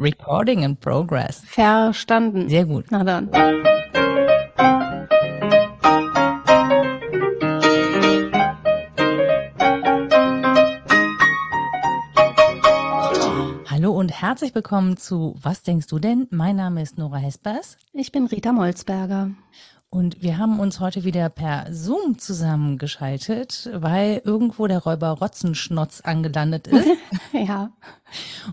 Recording in progress. Verstanden. Sehr gut. Na dann. Hallo und herzlich willkommen zu Was denkst du denn? Mein Name ist Nora Hespers Ich bin Rita Molzberger. Und wir haben uns heute wieder per Zoom zusammengeschaltet, weil irgendwo der Räuber Rotzenschnotz angelandet ist Ja.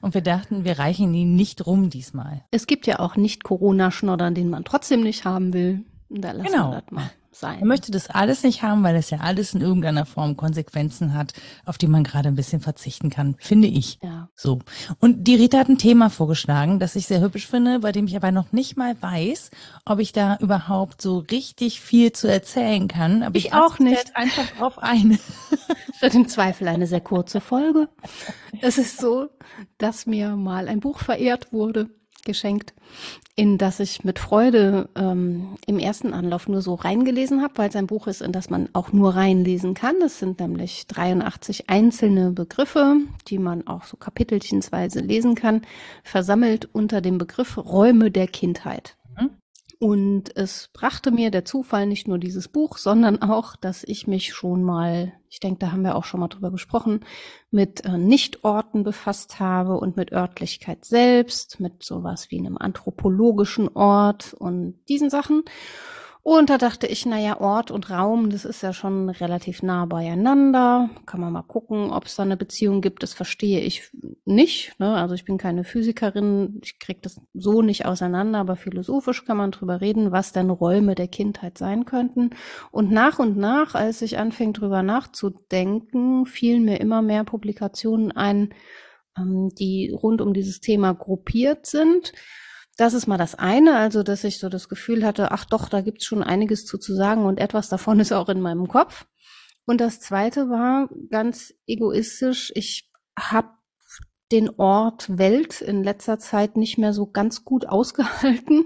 und wir dachten, wir reichen ihn nicht rum diesmal. Es gibt ja auch nicht Corona-Schnoddern, den man trotzdem nicht haben will. Da lassen Genau. wir das mal sein. Er möchte das alles nicht haben, weil es ja alles in irgendeiner Form Konsequenzen hat, auf die man gerade ein bisschen verzichten kann, finde ich. Ja. So. Und die Rita hat ein Thema vorgeschlagen, das ich sehr hübsch finde, bei dem ich aber noch nicht mal weiß, ob ich da überhaupt so richtig viel zu erzählen kann. Aber Ich lasse auch nicht. Einfach drauf ein. Wird im Zweifel eine sehr kurze Folge. Es ist so, dass mir mal ein Buch verehrt wurde, geschenkt, in das ich mit Freude ähm, im ersten Anlauf nur so reingelesen habe, weil es ein Buch ist, in das man auch nur reinlesen kann. Das sind nämlich 83 einzelne Begriffe, die man auch so kapitelchensweise lesen kann, versammelt unter dem Begriff Räume der Kindheit. Und es brachte mir der Zufall nicht nur dieses Buch, sondern auch, dass ich mich schon mal, ich denke, da haben wir auch schon mal drüber gesprochen, mit äh, Nichtorten befasst habe und mit Örtlichkeit selbst, mit sowas wie einem anthropologischen Ort und diesen Sachen. Und da dachte ich, naja, Ort und Raum, das ist ja schon relativ nah beieinander. Kann man mal gucken, ob es da eine Beziehung gibt. Das verstehe ich nicht. Ne? Also ich bin keine Physikerin, ich kriege das so nicht auseinander, aber philosophisch kann man drüber reden, was denn Räume der Kindheit sein könnten. Und nach und nach, als ich anfing drüber nachzudenken, fielen mir immer mehr Publikationen ein, ähm, die rund um dieses Thema gruppiert sind. Das ist mal das eine, also dass ich so das Gefühl hatte, ach doch, da gibt's schon einiges zu, zu sagen und etwas davon ist auch in meinem Kopf. Und das zweite war ganz egoistisch, ich habe den Ort Welt in letzter Zeit nicht mehr so ganz gut ausgehalten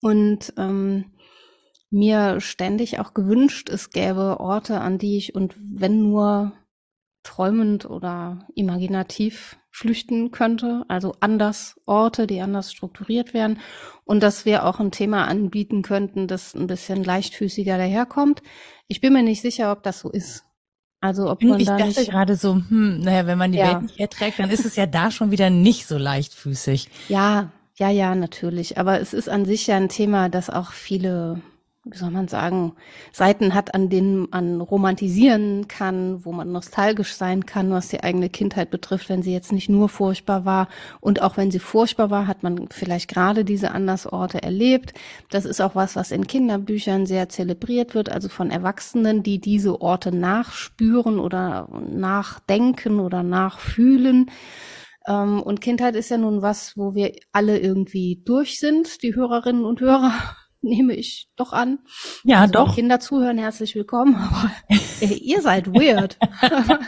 und ähm, mir ständig auch gewünscht, es gäbe Orte, an die ich und wenn nur träumend oder imaginativ flüchten könnte, also anders Orte, die anders strukturiert werden und dass wir auch ein Thema anbieten könnten, das ein bisschen leichtfüßiger daherkommt. Ich bin mir nicht sicher, ob das so ist. Also ob man Ich da dachte nicht, gerade so, hm, naja, wenn man die Ja. Welt nicht erträgt, dann ist es ja da schon wieder nicht so leichtfüßig. ja, ja, ja, natürlich. Aber es ist an sich ja ein Thema, das auch viele, wie soll man sagen, Seiten hat, an denen man romantisieren kann, wo man nostalgisch sein kann, was die eigene Kindheit betrifft, wenn sie jetzt nicht nur furchtbar war. Und auch wenn sie furchtbar war, hat man vielleicht gerade diese Andersorte erlebt. Das ist auch was, was in Kinderbüchern sehr zelebriert wird, also von Erwachsenen, die diese Orte nachspüren oder nachdenken oder nachfühlen. Ähm, und Kindheit ist ja nun was, wo wir alle irgendwie durch sind, die Hörerinnen und Hörer, nehme ich doch an. Ja, Also, doch. Kinder zuhören, herzlich willkommen, aber äh, ihr seid weird.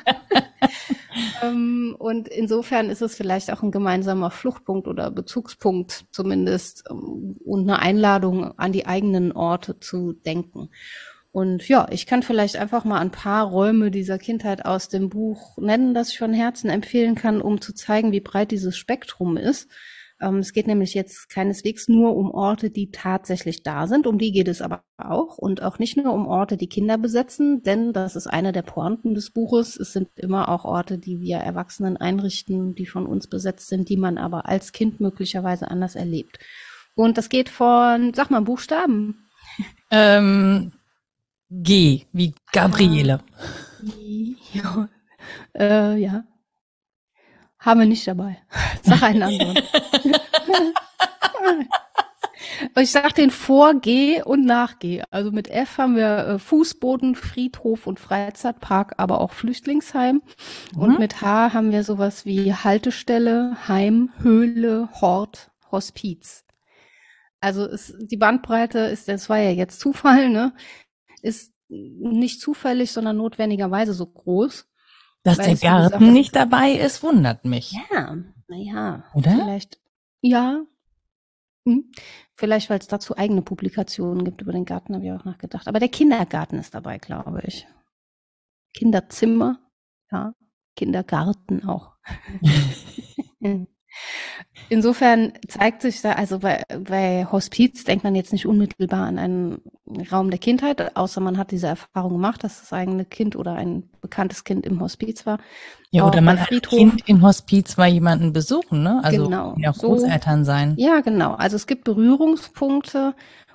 ähm, und insofern ist es vielleicht auch ein gemeinsamer Fluchtpunkt oder Bezugspunkt zumindest ähm, und eine Einladung an die eigenen Orte zu denken. Und ja, ich kann vielleicht einfach mal ein paar Räume dieser Kindheit aus dem Buch nennen, das ich von Herzen empfehlen kann, um zu zeigen, wie breit dieses Spektrum ist. Ähm, es geht nämlich jetzt keineswegs nur um Orte, die tatsächlich da sind, um die geht es aber auch und auch nicht nur um Orte, die Kinder besetzen, denn das ist eine der Pointen des Buches. Es sind immer auch Orte, die wir Erwachsenen einrichten, die von uns besetzt sind, die man aber als Kind möglicherweise anders erlebt. Und das geht von, sag mal, Buchstaben. Ähm, G, wie Gabriele. Ja. Äh, ja. Haben wir nicht dabei. Sag einen anderen. ich sag den vor G und nach G. Also mit F haben wir äh, Fußboden, Friedhof und Freizeitpark, aber auch Flüchtlingsheim. Und Mhm. mit H haben wir sowas wie Haltestelle, Heim, Höhle, Hort, Hospiz. Also ist, die Bandbreite ist, das war ja jetzt Zufall, ne? Ist nicht zufällig, sondern notwendigerweise so groß. Dass Weil der Garten das- nicht dabei ist, wundert mich. Ja, naja. Oder? Vielleicht, ja. Hm. Vielleicht, weil es dazu eigene Publikationen gibt über den Garten, habe ich auch nachgedacht. Aber der Kindergarten ist dabei, glaube ich. Kinderzimmer, ja. Kindergarten auch. Insofern zeigt sich da, also bei, bei Hospiz denkt man jetzt nicht unmittelbar an einen Raum der Kindheit, außer man hat diese Erfahrung gemacht, dass das eigene Kind oder ein bekanntes Kind im Hospiz war. Ja, oder man als Kind im Hospiz war jemanden besuchen, ne? Also genau, ja Großeltern sein. Ja, genau. Also es gibt Berührungspunkte,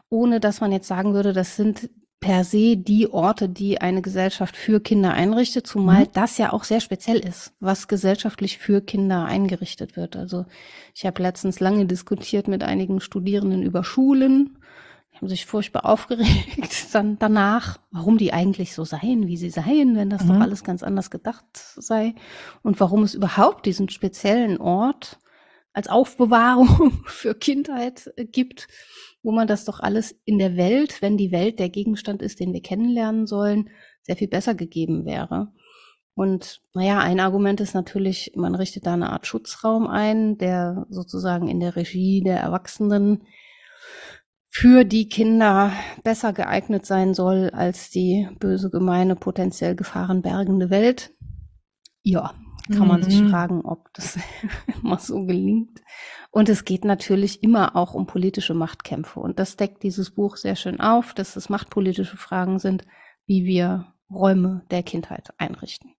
ohne dass man jetzt sagen würde, das sind per se die Orte, die eine Gesellschaft für Kinder einrichtet, zumal mhm. das ja auch sehr speziell ist, was gesellschaftlich für Kinder eingerichtet wird. Also ich habe letztens lange diskutiert mit einigen Studierenden über Schulen, die haben sich furchtbar aufgeregt dann danach, warum die eigentlich so seien, wie sie seien, wenn das mhm. doch alles ganz anders gedacht sei und warum es überhaupt diesen speziellen Ort als Aufbewahrung für Kindheit gibt wo man das doch alles in der Welt, wenn die Welt der Gegenstand ist, den wir kennenlernen sollen, sehr viel besser gegeben wäre. Und naja, ein Argument ist natürlich, man richtet da eine Art Schutzraum ein, der sozusagen in der Regie der Erwachsenen für die Kinder besser geeignet sein soll als die böse, gemeine, potenziell gefahrenbergende Welt. Ja, kann man mhm. sich fragen, ob das immer so gelingt. Und es geht natürlich immer auch um politische Machtkämpfe. Und das deckt dieses Buch sehr schön auf, dass es machtpolitische Fragen sind, wie wir Räume der Kindheit einrichten.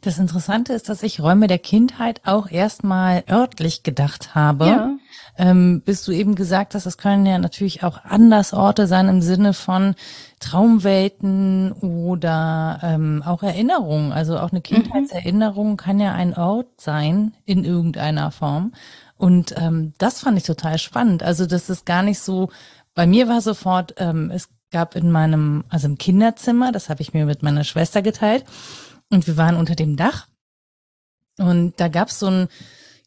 Das Interessante ist, dass ich Räume der Kindheit auch erstmal örtlich gedacht habe. Ja. Ähm, bis du eben gesagt hast, das können ja natürlich auch anders Orte sein im Sinne von Traumwelten oder ähm, auch Erinnerungen. Also auch eine mhm. Kindheitserinnerung kann ja ein Ort sein in irgendeiner Form. Und ähm, das fand ich total spannend. Also das ist gar nicht so, bei mir war sofort, ähm, es gab in meinem, also im Kinderzimmer, das habe ich mir mit meiner Schwester geteilt, und wir waren unter dem Dach und da gab's so ein,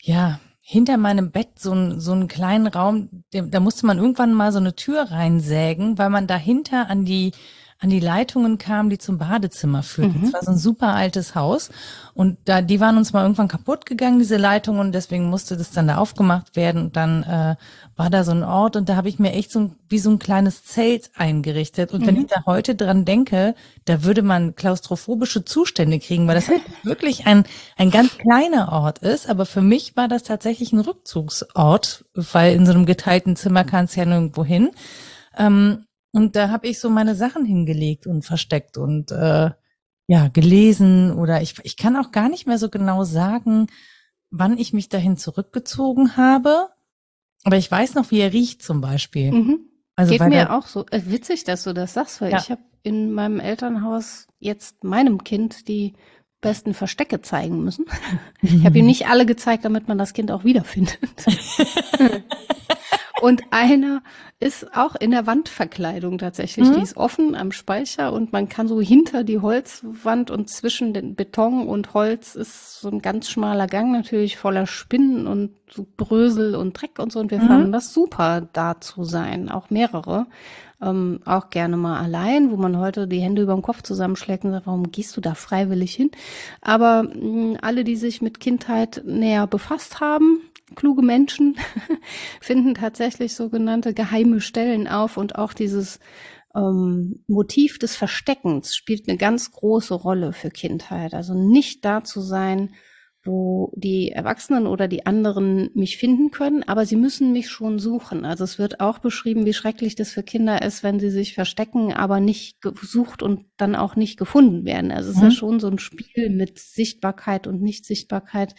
ja, hinter meinem Bett so, ein, so einen kleinen Raum, da musste man irgendwann mal so eine Tür reinsägen, weil man dahinter an die an die Leitungen kam, die zum Badezimmer führten. Mhm. Das war so ein super altes Haus. Und da, die waren uns mal irgendwann kaputt gegangen, diese Leitungen, und deswegen musste das dann da aufgemacht werden. Und dann äh, war da so ein Ort und da habe ich mir echt so ein, wie so ein kleines Zelt eingerichtet. Und mhm. wenn ich da heute dran denke, da würde man klaustrophobische Zustände kriegen, weil das halt wirklich ein, ein ganz kleiner Ort ist. Aber für mich war das tatsächlich ein Rückzugsort, weil in so einem geteilten Zimmer kannst du ja nirgendwo hin. Ähm, und da habe ich so meine Sachen hingelegt und versteckt und äh, ja, gelesen oder ich, ich kann auch gar nicht mehr so genau sagen, wann ich mich dahin zurückgezogen habe. Aber ich weiß noch, wie er riecht zum Beispiel. Mhm. Also Geht mir auch so. Äh, witzig, dass du das sagst, weil ja. ich habe in meinem Elternhaus jetzt meinem Kind die besten Verstecke zeigen müssen. Ich habe ihm nicht alle gezeigt, damit man das Kind auch wiederfindet. Und einer ist auch in der Wandverkleidung tatsächlich. Mhm. Die ist offen am Speicher und man kann so hinter die Holzwand und zwischen den Beton und Holz ist so ein ganz schmaler Gang natürlich voller Spinnen und so Brösel und Dreck und so. Und wir mhm. fanden das super, da zu sein. Auch mehrere. Ähm, auch gerne mal allein, wo man heute die Hände über dem Kopf zusammenschlägt und sagt, warum gehst du da freiwillig hin? Aber mh, alle, die sich mit Kindheit näher befasst haben, kluge Menschen finden tatsächlich sogenannte geheime Stellen auf und auch dieses ähm, Motiv des Versteckens spielt eine ganz große Rolle für Kindheit. Also nicht da zu sein, wo die Erwachsenen oder die anderen mich finden können, aber sie müssen mich schon suchen. Also es wird auch beschrieben, wie schrecklich das für Kinder ist, wenn sie sich verstecken, aber nicht gesucht und dann auch nicht gefunden werden. Also es mhm. ist ja mhm. schon so ein Spiel mit Sichtbarkeit und Nichtsichtbarkeit.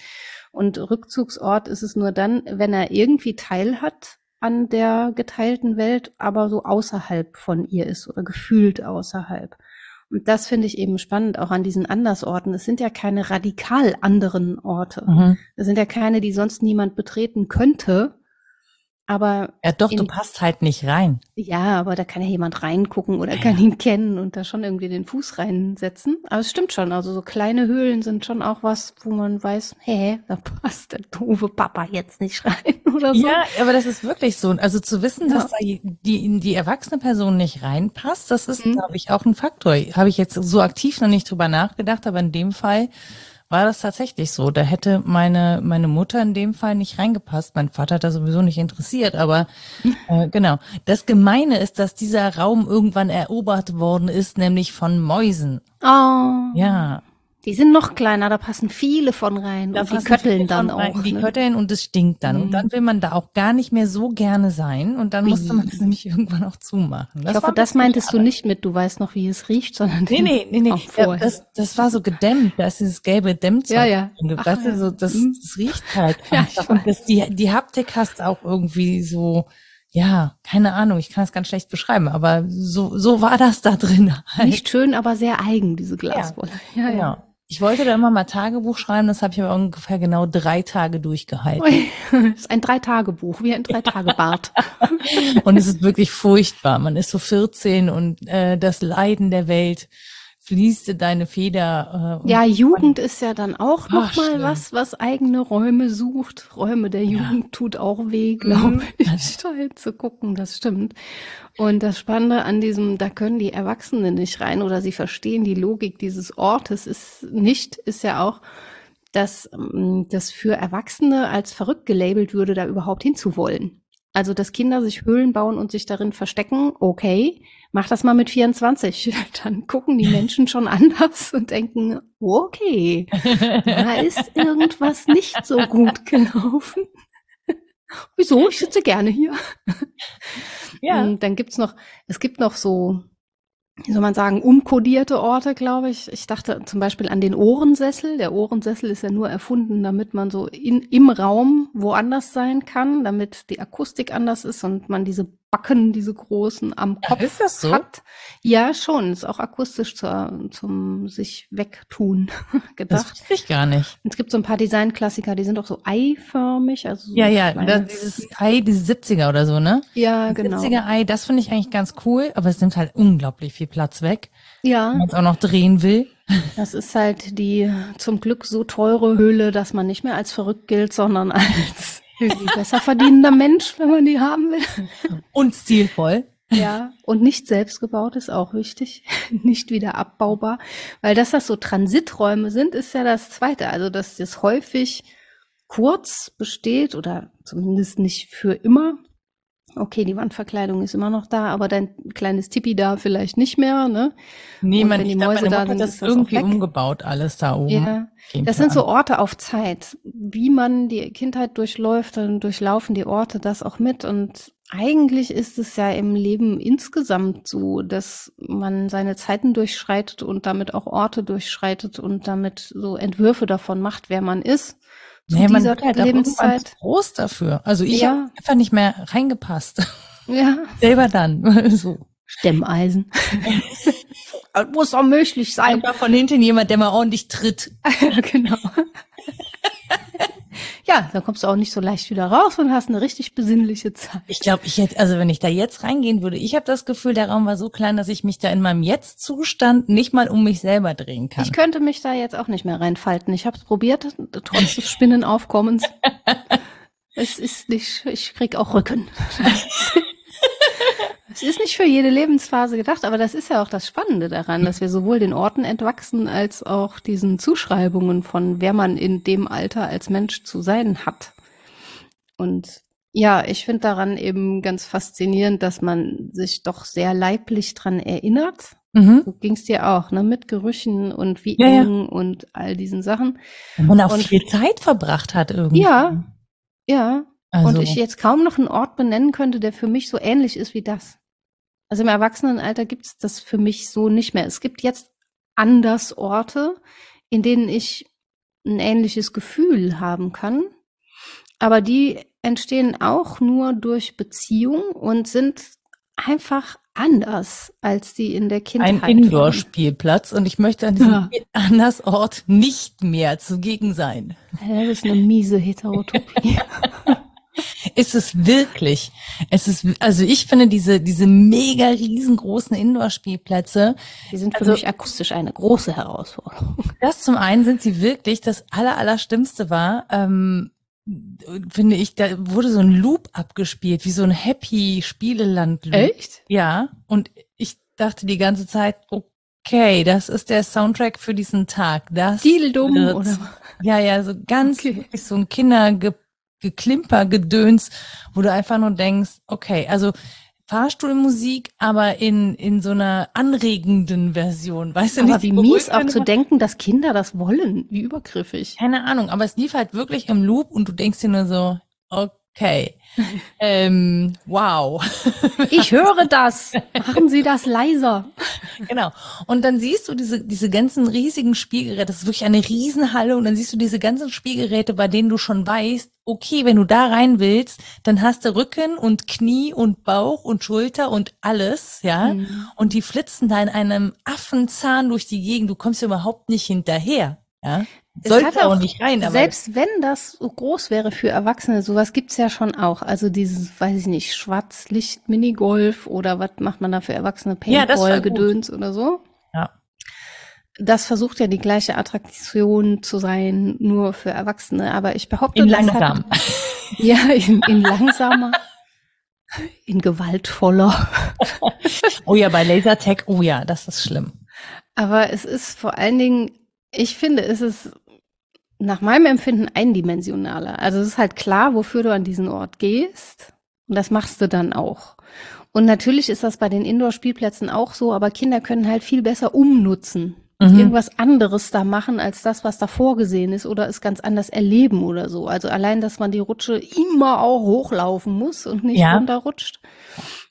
Und Rückzugsort ist es nur dann, wenn er irgendwie Teil hat an der geteilten Welt, aber so außerhalb von ihr ist oder gefühlt außerhalb. Und das finde ich eben spannend, auch an diesen Andersorten. Es sind ja keine radikal anderen Orte. Mhm. Es sind ja keine, die sonst niemand betreten könnte, aber. Ja, doch, in, du passt halt nicht rein. Ja, aber da kann ja jemand reingucken oder ja. kann ihn kennen und da schon irgendwie den Fuß reinsetzen. Aber es stimmt schon. Also so kleine Höhlen sind schon auch was, wo man weiß, hä, da passt der doofe Papa jetzt nicht rein oder so. Ja, aber das ist wirklich so. Also zu wissen, ja. dass da die, in die erwachsene Person nicht reinpasst, das ist, mhm. glaube ich, auch ein Faktor. Habe ich jetzt so aktiv noch nicht drüber nachgedacht, aber in dem Fall war das tatsächlich so. Da hätte meine, meine Mutter in dem Fall nicht reingepasst. Mein Vater hat da sowieso nicht interessiert, aber äh, genau. Das Gemeine ist, dass dieser Raum irgendwann erobert worden ist, nämlich von Mäusen. Oh. Ja. Die sind noch kleiner, da passen viele von rein. Da und die kötteln dann rein, auch. Die ne? kötteln und es stinkt dann. Mhm. Und dann will man da auch gar nicht mehr so gerne sein. Und dann musste man es nämlich irgendwann auch zumachen. Das ich hoffe, das meintest du nicht mit, du weißt noch, wie es riecht, sondern Nee, nee, nee, nee. Ja, das, das war so gedämmt. Da ist dieses gelbe Dämmzeug. Ja, ja. Ach, weißt du, so, das, Mhm. das riecht halt. Ja, und das, die, die Haptik hast auch irgendwie so, ja, keine Ahnung, ich kann es ganz schlecht beschreiben, aber so, so war das da drin. Halt. Nicht schön, aber sehr eigen, diese Glaswolle. Ja, ja. Genau. Ich wollte da immer mal Tagebuch schreiben, das habe ich aber ungefähr genau drei Tage durchgehalten. Das ist ein Drei-Tage-Buch, wie ein Drei-Tage-Bart. Und es ist wirklich furchtbar. Man ist so 14 und äh, das Leiden der Welt fließte deine Feder. Äh, Ja, Jugend ist ja dann auch Ach, noch mal schlimm. was, was eigene Räume sucht. Räume der Jugend tut auch weh, Mhm. glaube ich, da zu gucken, das stimmt. Und das Spannende an diesem, da können die Erwachsenen nicht rein oder sie verstehen die Logik dieses Ortes ist nicht, ist ja auch, dass ähm, das für Erwachsene als verrückt gelabelt würde, da überhaupt hinzuwollen. Also, dass Kinder sich Höhlen bauen und sich darin verstecken, okay, mach das mal mit 24. Dann gucken die Menschen schon anders und denken, okay, da ist irgendwas nicht so gut gelaufen. Wieso? Ich sitze gerne hier. ja. Und dann gibt's noch, es gibt noch so, wie soll man sagen, umkodierte Orte, glaube ich. Ich dachte zum Beispiel an den Ohrensessel. Der Ohrensessel ist ja nur erfunden, damit man so in, im Raum woanders sein kann, damit die Akustik anders ist und man diese Backen, diese großen am Kopf ist das so? hat. Ja, schon. Ist auch akustisch zur, zum sich wegtun Das gedacht. wusste ich gar nicht. Und es gibt so ein paar Designklassiker, die sind auch so eiförmig. Also so Ja, ja, das, dieses Ei, dieses 70er oder so, ne? ja, genau. 70er Ei, das finde ich eigentlich ganz cool, aber es nimmt halt unglaublich viel Platz weg, Ja. wenn man es auch noch drehen will. Das ist halt die zum Glück so teure Höhle, dass man nicht mehr als verrückt gilt, sondern als irgendwie besser verdienender Mensch, wenn man die haben will. Und stilvoll. Ja, und nicht selbst gebaut ist auch wichtig, nicht wieder abbaubar, weil dass das so Transiträume sind, ist ja das Zweite. Also dass das häufig kurz besteht oder zumindest nicht für immer. Okay, die Wandverkleidung ist immer noch da, aber dein kleines Tippi da vielleicht nicht mehr, ne? Nee, man, die Mäuse da hat ist das das irgendwie umgebaut, alles da oben. Ja. Gehen Das sind so. Orte auf Zeit. Wie man die Kindheit durchläuft, dann durchlaufen die Orte das auch mit. Und eigentlich ist es ja im Leben insgesamt so, dass man seine Zeiten durchschreitet und damit auch Orte durchschreitet und damit so Entwürfe davon macht, wer man ist. Zu Nee, man dieser wird halt auch Lebenszeit. groß dafür. Also ich Ja. habe einfach nicht mehr reingepasst. Ja. Selber dann. so. Stemmeisen. Muss doch möglich sein. Einfach von hinten jemand, der mal ordentlich tritt. Ja, genau. Ja, dann kommst du auch nicht so leicht wieder raus und hast eine richtig besinnliche Zeit. Ich glaube, ich jetzt, also wenn ich da jetzt reingehen würde, ich habe das Gefühl, der Raum war so klein, dass ich mich da in meinem Jetzt-Zustand nicht mal um mich selber drehen kann. Ich könnte mich da jetzt auch nicht mehr reinfalten. Ich habe es probiert, trotz des Spinnenaufkommens. es ist nicht, ich krieg auch Rücken. Es ist nicht für jede Lebensphase gedacht, aber das ist ja auch das Spannende daran, dass wir sowohl den Orten entwachsen als auch diesen Zuschreibungen von, wer man in dem Alter als Mensch zu sein hat. Und ja, ich finde daran eben ganz faszinierend, dass man sich doch sehr leiblich dran erinnert. mhm. So ging's dir auch, ne? Mit Gerüchen und wie Ja, ja. eng und all diesen Sachen. Wenn man auch Und- viel Zeit verbracht hat irgendwie. Ja. Ja. Also, Und ich jetzt kaum noch einen Ort benennen könnte, der für mich so ähnlich ist wie das. Also im Erwachsenenalter gibt's das für mich so nicht mehr. Es gibt jetzt anders Orte, in denen ich ein ähnliches Gefühl haben kann. Aber die entstehen auch nur durch Beziehung und sind einfach anders als die in der Kindheit. ein. Indoor-Spielplatz und ich möchte an diesem Ja. Andersort nicht mehr zugegen sein. Das ist eine miese Heterotopie. Ist es wirklich? Es ist, also ich finde diese, diese mega riesengroßen Indoor-Spielplätze, Die sind für Also- mich akustisch eine große Herausforderung. das zum einen sind sie wirklich, das aller, allerstimmste war, ähm, finde ich, da wurde so ein Loop abgespielt, wie so ein Happy-Spieleland-Loop. Echt? Ja, und ich dachte die ganze Zeit, okay, das ist der Soundtrack für diesen Tag. Das Diedeldum wird- oder? Ja, ja, so ganz Okay. so ein Kindergeklimper, Gedöns, wo du einfach nur denkst, okay, also Fahrstuhlmusik, aber in, in so einer anregenden Version. Weißt du aber nicht? wie mies auch zu denken, dass Kinder das wollen. Wie übergriffig. Keine Ahnung, aber es lief halt wirklich im Loop und du denkst dir nur so, okay. Ähm, wow. Ich höre das. Machen Sie das leiser. Genau. Und dann siehst du diese, diese ganzen riesigen Spielgeräte. Das ist wirklich eine Riesenhalle. Und dann siehst du diese ganzen Spielgeräte, bei denen du schon weißt, okay, wenn du da rein willst, dann hast du Rücken und Knie und Bauch und Schulter und alles, ja. Mhm. Und die flitzen da in einem Affenzahn durch die Gegend. Du kommst ja überhaupt nicht hinterher, ja. Sollte auch, auch, nicht rein. Aber selbst wenn das so groß wäre für Erwachsene, sowas gibt's ja schon auch. Also dieses, weiß ich nicht, Schwarzlicht-Minigolf oder was macht man da für Erwachsene? Paintball-Gedöns ja, oder so. Ja. Das versucht ja die gleiche Attraktion zu sein, nur für Erwachsene. Aber ich behaupte, in langsam. Hat, ja, in, in langsamer. in gewaltvoller. oh ja, bei Lasertag, oh ja, das ist schlimm. Aber es ist vor allen Dingen ich finde, es ist nach meinem Empfinden eindimensionaler. Also es ist halt klar, wofür du an diesen Ort gehst. Und das machst du dann auch. Und natürlich ist das bei den Indoor-Spielplätzen auch so, aber Kinder können halt viel besser umnutzen. Mhm. Irgendwas anderes da machen als das, was da vorgesehen ist oder es ganz anders erleben oder so. Also allein, dass man die Rutsche immer auch hochlaufen muss und nicht ja. runterrutscht.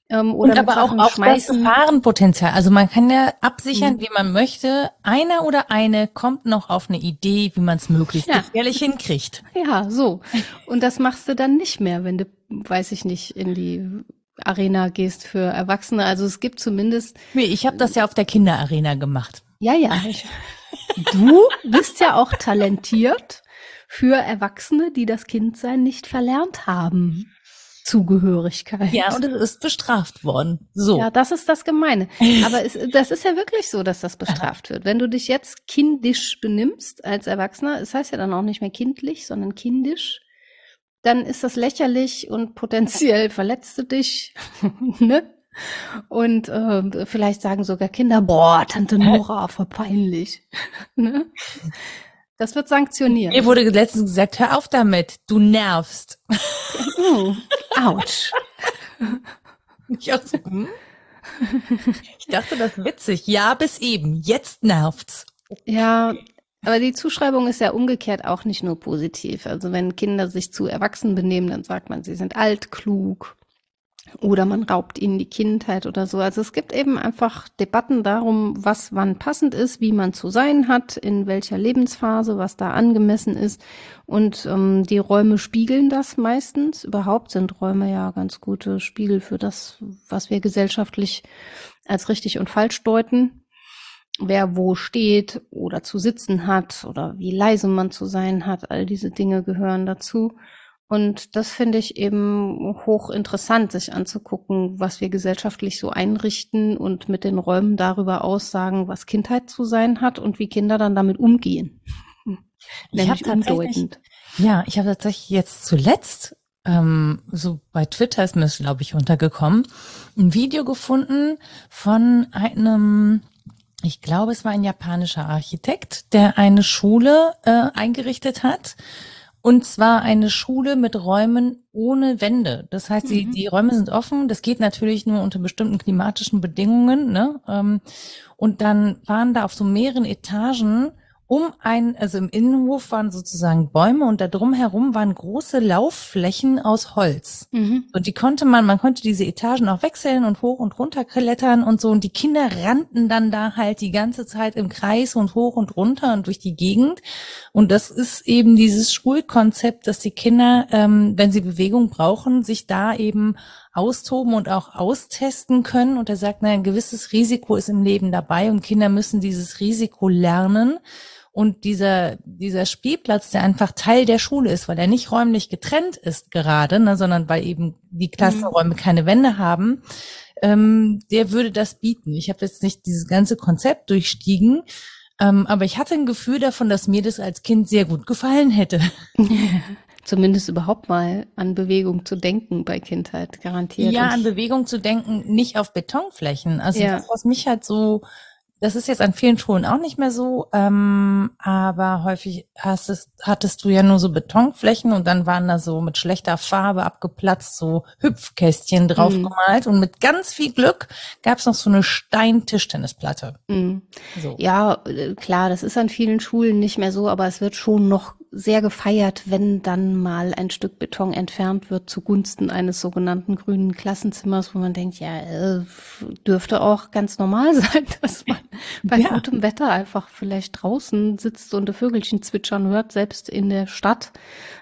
Ähm, oder und aber auch, auch das Gefahrenpotenzial. Also man kann ja absichern, mhm. wie man möchte. Einer oder eine kommt noch auf eine Idee, wie man es möglichst ja. gefährlich hinkriegt. Ja, so. Und das machst du dann nicht mehr, wenn du, weiß ich nicht, in die Arena gehst für Erwachsene. Also es gibt zumindest. Nee, ich habe das ja auf der Kinderarena gemacht. Ja, ja. Du bist ja auch talentiert für Erwachsene, die das Kindsein nicht verlernt haben. Zugehörigkeit. Ja, und es ist bestraft worden. So. Ja, das ist das Gemeine. Aber es, das ist ja wirklich so, dass das bestraft wird. Wenn du dich jetzt kindisch benimmst als Erwachsener, es heißt ja dann auch nicht mehr kindlich, sondern kindisch, dann ist das lächerlich und potenziell verletzt du dich. ne? Und äh, vielleicht sagen sogar Kinder, boah, Tante Nora, voll peinlich. ne? Das wird sanktioniert. Mir wurde letztens gesagt, hör auf damit, du nervst. Mm, ouch. Ich, auch so, hm? ich dachte, das ist witzig. Ja, bis eben. Jetzt nervt's. Ja, aber die Zuschreibung ist ja umgekehrt auch nicht nur positiv. Also wenn Kinder sich zu erwachsen benehmen, dann sagt man, sie sind alt, klug, oder man raubt ihnen die Kindheit oder so. Also es gibt eben einfach Debatten darum, was wann passend ist, wie man zu sein hat, in welcher Lebensphase, was da angemessen ist. Und ähm, die Räume spiegeln das meistens. Überhaupt sind Räume ja ganz gute Spiegel für das, was wir gesellschaftlich als richtig und falsch deuten. Wer wo steht oder zu sitzen hat oder wie leise man zu sein hat, all diese Dinge gehören dazu. Und das finde ich eben hochinteressant, sich anzugucken, was wir gesellschaftlich so einrichten und mit den Räumen darüber aussagen, was Kindheit zu sein hat und wie Kinder dann damit umgehen. Nämlich undeutend. Ja, ich habe tatsächlich jetzt zuletzt, ähm, so bei Twitter ist mir das, glaube ich, untergekommen, ein Video gefunden von einem ich glaube, es war ein japanischer Architekt, der eine Schule äh, eingerichtet hat und zwar eine Schule mit Räumen ohne Wände. Das heißt, die, mhm. die Räume sind offen. Das geht natürlich nur unter bestimmten klimatischen Bedingungen. Ne? Ähm, und dann waren da auf so mehreren Etagen um ein, also im Innenhof waren sozusagen Bäume und da drumherum waren große Laufflächen aus Holz. Mhm. Und die konnte man, man konnte diese Etagen auch wechseln und hoch und runter klettern und so. Und die Kinder rannten dann da halt die ganze Zeit im Kreis und hoch und runter und durch die Gegend. Und das ist eben dieses Schulkonzept, dass die Kinder, ähm, wenn sie Bewegung brauchen, sich da eben austoben und auch austesten können. Und er sagt, na, ein gewisses Risiko ist im Leben dabei und Kinder müssen dieses Risiko lernen. Und dieser, dieser Spielplatz, der einfach Teil der Schule ist, weil er nicht räumlich getrennt ist gerade, ne, sondern weil eben die Klassenräume mhm. keine Wände haben, ähm, der würde das bieten. Ich habe jetzt nicht dieses ganze Konzept durchstiegen, ähm, aber ich hatte ein Gefühl davon, dass mir das als Kind sehr gut gefallen hätte. Zumindest überhaupt mal an Bewegung zu denken bei Kindheit, garantiert. Ja, an Bewegung zu denken, nicht auf Betonflächen. Also ja. das, was mich halt so das ist jetzt an vielen Schulen auch nicht mehr so, ähm, aber häufig hast es, hattest du ja nur so Betonflächen und dann waren da so mit schlechter Farbe abgeplatzt so Hüpfkästchen draufgemalt mhm. und mit ganz viel Glück gab es noch so eine Steintischtennisplatte. Mhm. So. Ja, äh, klar, das ist an vielen Schulen nicht mehr so, aber es wird schon noch sehr gefeiert, wenn dann mal ein Stück Beton entfernt wird zugunsten eines sogenannten grünen Klassenzimmers, wo man denkt, ja, äh, dürfte auch ganz normal sein, dass man bei ja. gutem Wetter einfach vielleicht draußen sitzt und die Vögelchen zwitschern hört, selbst in der Stadt.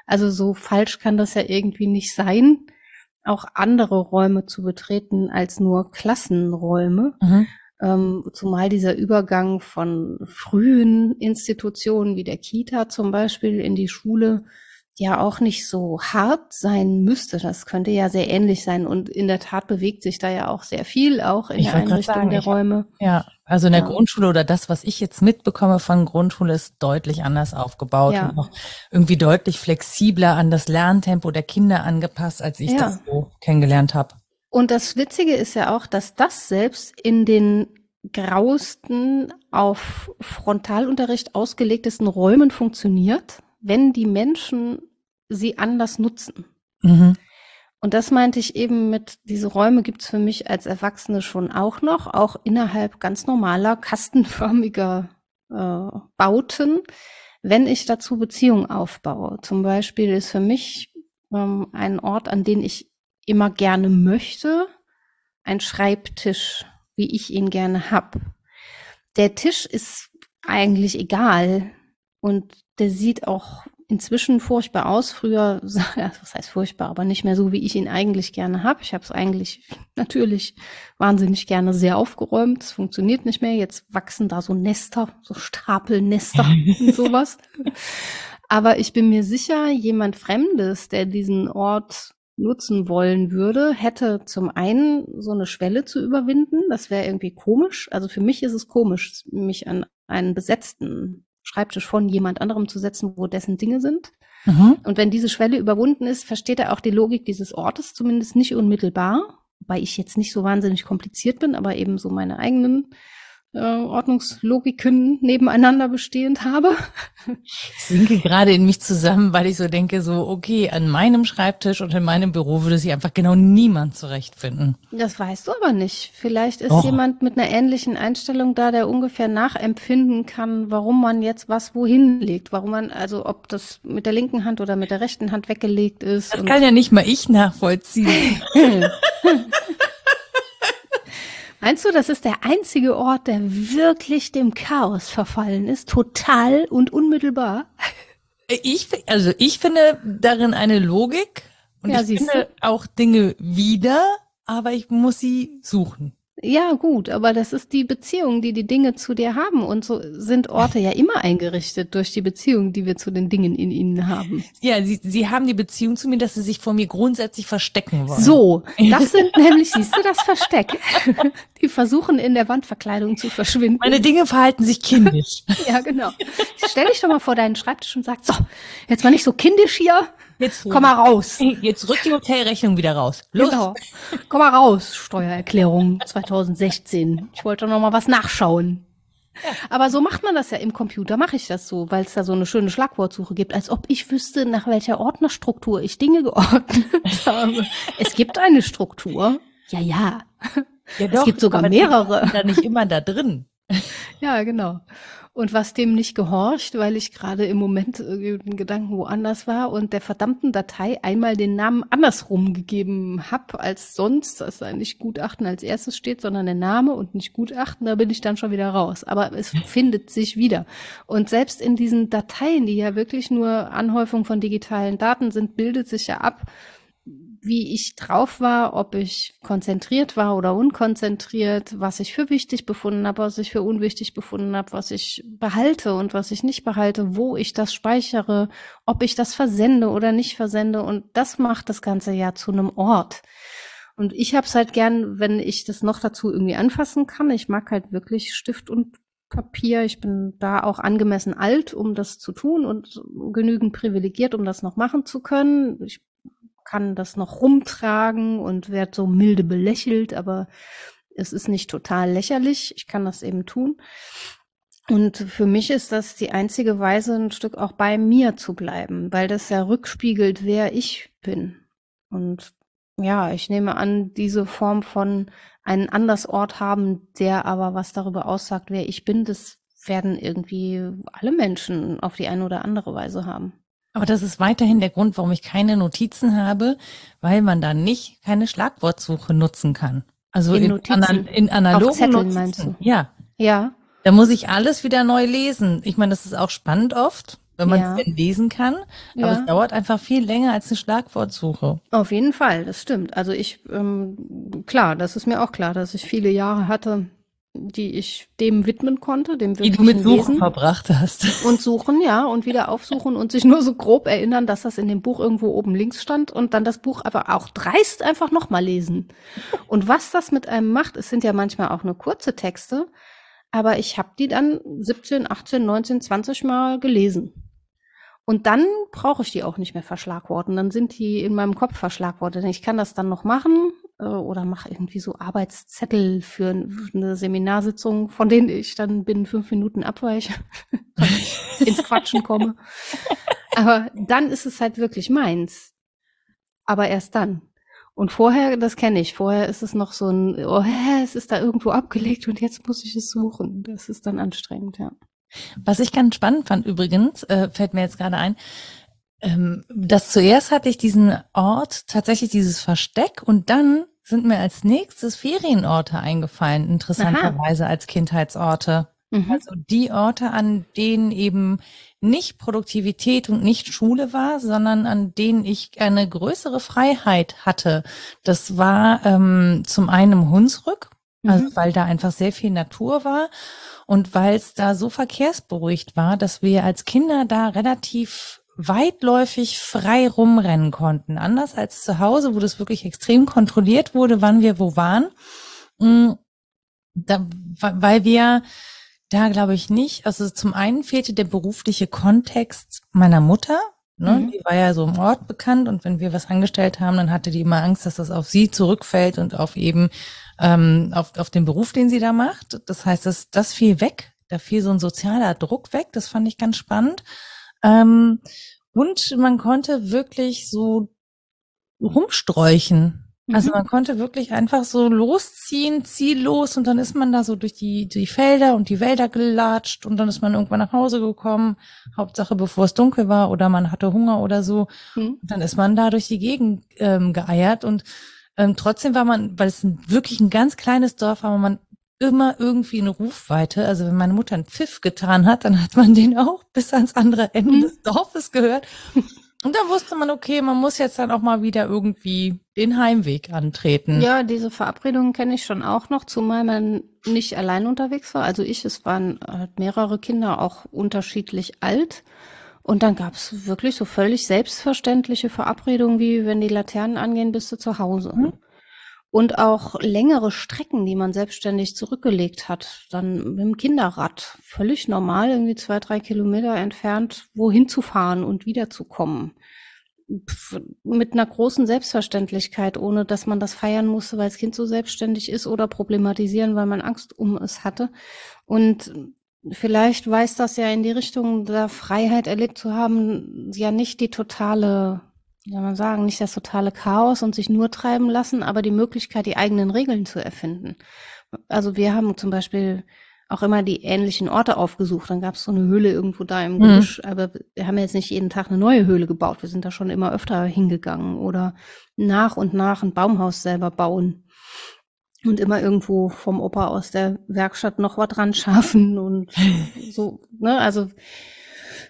Also so falsch kann das ja irgendwie nicht sein, auch andere Räume zu betreten als nur Klassenräume. Mhm. Ähm, zumal dieser Übergang von frühen Institutionen wie der Kita zum Beispiel in die Schule ja auch nicht so hart sein müsste. Das könnte ja sehr ähnlich sein. Und in der Tat bewegt sich da ja auch sehr viel, auch in ich der Einrichtung sagen, der Räume. Ja, also in der ja. Grundschule oder das, was ich jetzt mitbekomme von Grundschule, ist deutlich anders aufgebaut ja. und auch irgendwie deutlich flexibler an das Lerntempo der Kinder angepasst, als ich ja. das so kennengelernt habe. Und das Witzige ist ja auch, dass das selbst in den grausten auf Frontalunterricht ausgelegtesten Räumen funktioniert, wenn die Menschen sie anders nutzen. Mhm. Und das meinte ich eben mit, diese Räume gibt's für mich als Erwachsene schon auch noch, auch innerhalb ganz normaler, kastenförmiger äh, Bauten, wenn ich dazu Beziehungen aufbaue. Zum Beispiel ist für mich ähm, ein Ort, an den ich immer gerne möchte, ein Schreibtisch, wie ich ihn gerne hab. Der Tisch ist eigentlich egal und der sieht auch inzwischen furchtbar aus. Früher, was heißt furchtbar, aber nicht mehr so, wie ich ihn eigentlich gerne habe. Ich habe es eigentlich natürlich wahnsinnig gerne sehr aufgeräumt. Es funktioniert nicht mehr. Jetzt wachsen da so Nester, so Stapelnester und sowas. Aber ich bin mir sicher, jemand Fremdes, der diesen Ort nutzen wollen würde, hätte zum einen so eine Schwelle zu überwinden. Das wäre irgendwie komisch. Also für mich ist es komisch, mich an einen besetzten Schreibtisch von jemand anderem zu setzen, wo dessen Dinge sind. Mhm. Und wenn diese Schwelle überwunden ist, versteht er auch die Logik dieses Ortes zumindest nicht unmittelbar. Wobei ich jetzt nicht so wahnsinnig kompliziert bin, aber eben so meine eigenen äh, Ordnungslogiken nebeneinander bestehend habe. Ich sinke gerade in mich zusammen, weil ich so denke, so, okay, an meinem Schreibtisch und in meinem Büro würde sich einfach genau niemand zurechtfinden. Das weißt du aber nicht. Vielleicht ist oh. jemand mit einer ähnlichen Einstellung da, der ungefähr nachempfinden kann, warum man jetzt was wohin legt, warum man, also ob das mit der linken Hand oder mit der rechten Hand weggelegt ist. Das kann ja nicht mal ich nachvollziehen. Meinst du, das ist der einzige Ort, der wirklich dem Chaos verfallen ist, total und unmittelbar? Ich, also ich finde darin eine Logik und ja, ich finde du? auch Dinge wieder, aber ich muss sie suchen. Ja, gut, aber das ist die Beziehung, die die Dinge zu dir haben. Und so sind Orte ja immer eingerichtet durch die Beziehung, die wir zu den Dingen in ihnen haben. Ja, sie, sie haben die Beziehung zu mir, dass sie sich vor mir grundsätzlich verstecken wollen. So, das sind nämlich, siehst du, das Versteck. Die versuchen in der Wandverkleidung zu verschwinden. Meine Dinge verhalten sich kindisch. ja, genau. Stell dich doch mal vor deinen Schreibtisch und sag, so, jetzt mal nicht so kindisch hier. Jetzt komm mal raus. Jetzt rück die Hotelrechnung wieder raus. Los. Genau. Komm mal raus, Steuererklärung 2016. Ich wollte noch mal was nachschauen. Ja. Aber so macht man das ja im Computer, mache ich das so, weil es da so eine schöne Schlagwortsuche gibt, als ob ich wüsste, nach welcher Ordnerstruktur ich Dinge geordnet habe. es gibt eine Struktur. Ja, ja. ja doch, es gibt sogar mehrere. Da nicht immer da drin. ja, genau und was dem nicht gehorcht, weil ich gerade im Moment den Gedanken woanders war und der verdammten Datei einmal den Namen andersrum gegeben habe als sonst, dass da nicht Gutachten als erstes steht, sondern der Name und nicht Gutachten, da bin ich dann schon wieder raus. Aber es findet sich wieder. Und selbst in diesen Dateien, die ja wirklich nur Anhäufung von digitalen Daten sind, bildet sich ja ab, wie ich drauf war, ob ich konzentriert war oder unkonzentriert, was ich für wichtig befunden habe, was ich für unwichtig befunden habe, was ich behalte und was ich nicht behalte, wo ich das speichere, ob ich das versende oder nicht versende. Und das macht das Ganze ja zu einem Ort. Und ich habe es halt gern, wenn ich das noch dazu irgendwie anfassen kann. Ich mag halt wirklich Stift und Papier. Ich bin da auch angemessen alt, um das zu tun und genügend privilegiert, um das noch machen zu können. Ich kann das noch rumtragen und werde so milde belächelt, aber es ist nicht total lächerlich, ich kann das eben tun. Und für mich ist das die einzige Weise, ein Stück auch bei mir zu bleiben, weil das ja rückspiegelt, wer ich bin. Und ja, ich nehme an, diese Form von einen Andersort haben, der aber was darüber aussagt, wer ich bin, das werden irgendwie alle Menschen auf die eine oder andere Weise haben. Aber das ist weiterhin der Grund, warum ich keine Notizen habe, weil man dann nicht keine Schlagwortsuche nutzen kann. Also in, in, Ana in analogen Zetteln, Notizen. meinst du? Ja. Ja. Da muss ich alles wieder neu lesen. Ich meine, das ist auch spannend oft, wenn man es ja. denn lesen kann. Aber ja. es dauert einfach viel länger als eine Schlagwortsuche. Auf jeden Fall, das stimmt. Also ich, ähm, klar, das ist mir auch klar, dass ich viele Jahre hatte, die ich dem widmen konnte, dem Die du mit Suchen Lesen. verbracht hast. Und suchen, ja, und wieder aufsuchen und sich nur so grob erinnern, dass das in dem Buch irgendwo oben links stand und dann das Buch aber auch dreist einfach nochmal lesen. Und was das mit einem macht, es sind ja manchmal auch nur kurze Texte, aber ich habe die dann 17, 18, 19, 20 Mal gelesen. Und dann brauche ich die auch nicht mehr verschlagworten. Dann sind die in meinem Kopf verschlagwortet. Ich kann das dann noch machen äh, oder mache irgendwie so Arbeitszettel für eine Seminarsitzung, von denen ich dann binnen fünf Minuten abweiche, ins Quatschen komme. Aber dann ist es halt wirklich meins. Aber erst dann. Und vorher, das kenne ich, vorher ist es noch so ein, oh, hä, es ist da irgendwo abgelegt und jetzt muss ich es suchen. Das ist dann anstrengend, ja. Was ich ganz spannend fand übrigens, äh, fällt mir jetzt gerade ein, ähm, dass zuerst hatte ich diesen Ort, tatsächlich dieses Versteck und dann sind mir als nächstes Ferienorte eingefallen, interessanterweise Aha. als Kindheitsorte. Mhm. Also die Orte, an denen eben nicht Produktivität und nicht Schule war, sondern an denen ich eine größere Freiheit hatte. Das war ähm, zum einen im Hunsrück, also mhm. weil da einfach sehr viel Natur war und weil es da so verkehrsberuhigt war, dass wir als Kinder da relativ weitläufig frei rumrennen konnten. Anders als zu Hause, wo das wirklich extrem kontrolliert wurde, wann wir wo waren. Mm, da, weil wir da glaube ich nicht. Also zum einen fehlte der berufliche Kontext meiner Mutter. Ne? Mhm. Die war ja so im Ort bekannt und wenn wir was angestellt haben, dann hatte die immer Angst, dass das auf sie zurückfällt und auf eben ähm, auf, auf den Beruf, den sie da macht. Das heißt, das, das fiel weg. Da fiel so ein sozialer Druck weg. Das fand ich ganz spannend. Ähm, und man konnte wirklich so rumsträuchen. Also mhm. man konnte wirklich einfach so losziehen, ziellos und dann ist man da so durch die, die Felder und die Wälder gelatscht und dann ist man irgendwann nach Hause gekommen. Hauptsache, bevor es dunkel war oder man hatte Hunger oder so. Mhm. Dann ist man da durch die Gegend ähm, geeiert und ähm, trotzdem war man, weil es ein, wirklich ein ganz kleines Dorf war, war man immer irgendwie in Rufweite. Also wenn meine Mutter einen Pfiff getan hat, dann hat man den auch bis ans andere Ende mhm. des Dorfes gehört. Und da wusste man, okay, man muss jetzt dann auch mal wieder irgendwie den Heimweg antreten. Ja, diese Verabredungen kenne ich schon auch noch, zumal man nicht allein unterwegs war. Also ich, es waren halt mehrere Kinder, auch unterschiedlich alt. Und dann gab es wirklich so völlig selbstverständliche Verabredungen, wie wenn die Laternen angehen, bist du zu Hause. Mhm und auch längere Strecken, die man selbstständig zurückgelegt hat, dann mit dem Kinderrad, völlig normal, irgendwie zwei, drei Kilometer entfernt, wohin zu fahren und wiederzukommen. Mit einer großen Selbstverständlichkeit, ohne dass man das feiern musste, weil das Kind so selbstständig ist oder problematisieren, weil man Angst um es hatte. Und vielleicht weist das ja in die Richtung der Freiheit erlebt zu haben, ja nicht die totale wie soll man sagen, nicht das totale Chaos und sich nur treiben lassen, aber die Möglichkeit, die eigenen Regeln zu erfinden. Also wir haben zum Beispiel auch immer die ähnlichen Orte aufgesucht. Dann gab es so eine Höhle irgendwo da im Gebüsch, mhm. aber wir haben jetzt nicht jeden Tag eine neue Höhle gebaut. Wir sind da schon immer öfter hingegangen oder nach und nach ein Baumhaus selber bauen und immer irgendwo vom Opa aus der Werkstatt noch was dran schaffen und so. Ne? Also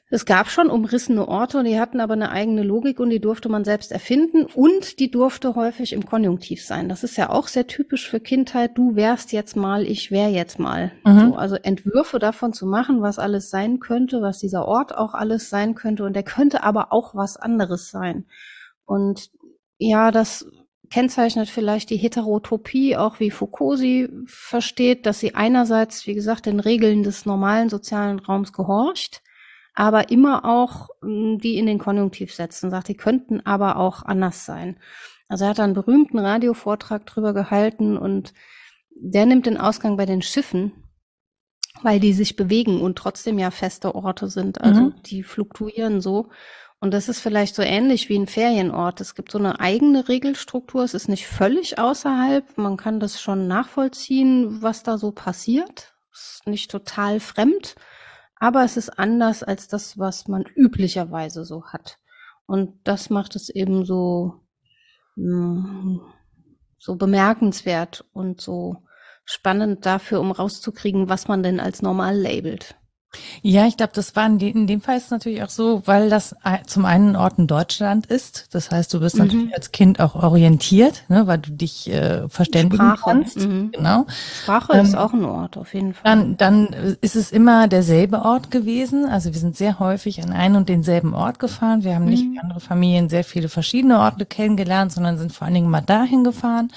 es gab schon umrissene Orte und die hatten aber eine eigene Logik und die durfte man selbst erfinden und die durfte häufig im Konjunktiv sein. Das ist ja auch sehr typisch für Kindheit. Du wärst jetzt mal, ich wär jetzt mal. Mhm. So, also Entwürfe davon zu machen, was alles sein könnte, was dieser Ort auch alles sein könnte und der könnte aber auch was anderes sein. Und ja, das kennzeichnet vielleicht die Heterotopie, auch wie Foucault sie versteht, dass sie einerseits, wie gesagt, den Regeln des normalen sozialen Raums gehorcht, aber immer auch hm, die in den Konjunktiv setzen, sagt, die könnten aber auch anders sein. Also er hat einen berühmten Radiovortrag drüber gehalten und der nimmt den Ausgang bei den Schiffen, weil die sich bewegen und trotzdem ja feste Orte sind. Also mhm. die fluktuieren so. Und das ist vielleicht so ähnlich wie ein Ferienort. Es gibt so eine eigene Regelstruktur. Es ist nicht völlig außerhalb. Man kann das schon nachvollziehen, was da so passiert. Es ist nicht total fremd, aber es ist anders als das, was man üblicherweise so hat. Und das macht es eben so, hm, so bemerkenswert und so spannend dafür, um rauszukriegen, was man denn als normal labelt. Ja, ich glaube, das war in, de in, dem Fall ist natürlich auch so, weil das zum einen Ort in Deutschland ist. Das heißt, du bist mhm. natürlich als Kind auch orientiert, ne, weil du dich äh, verständigen Sprache. kannst. Mhm. Genau. Sprache ähm, ist auch ein Ort, auf jeden Fall. Dann, dann ist es immer derselbe Ort gewesen. Also wir sind sehr häufig an einen und denselben Ort gefahren. Wir haben mhm. nicht wie andere Familien sehr viele verschiedene Orte kennengelernt, sondern sind vor allen Dingen mal dahin gefahren.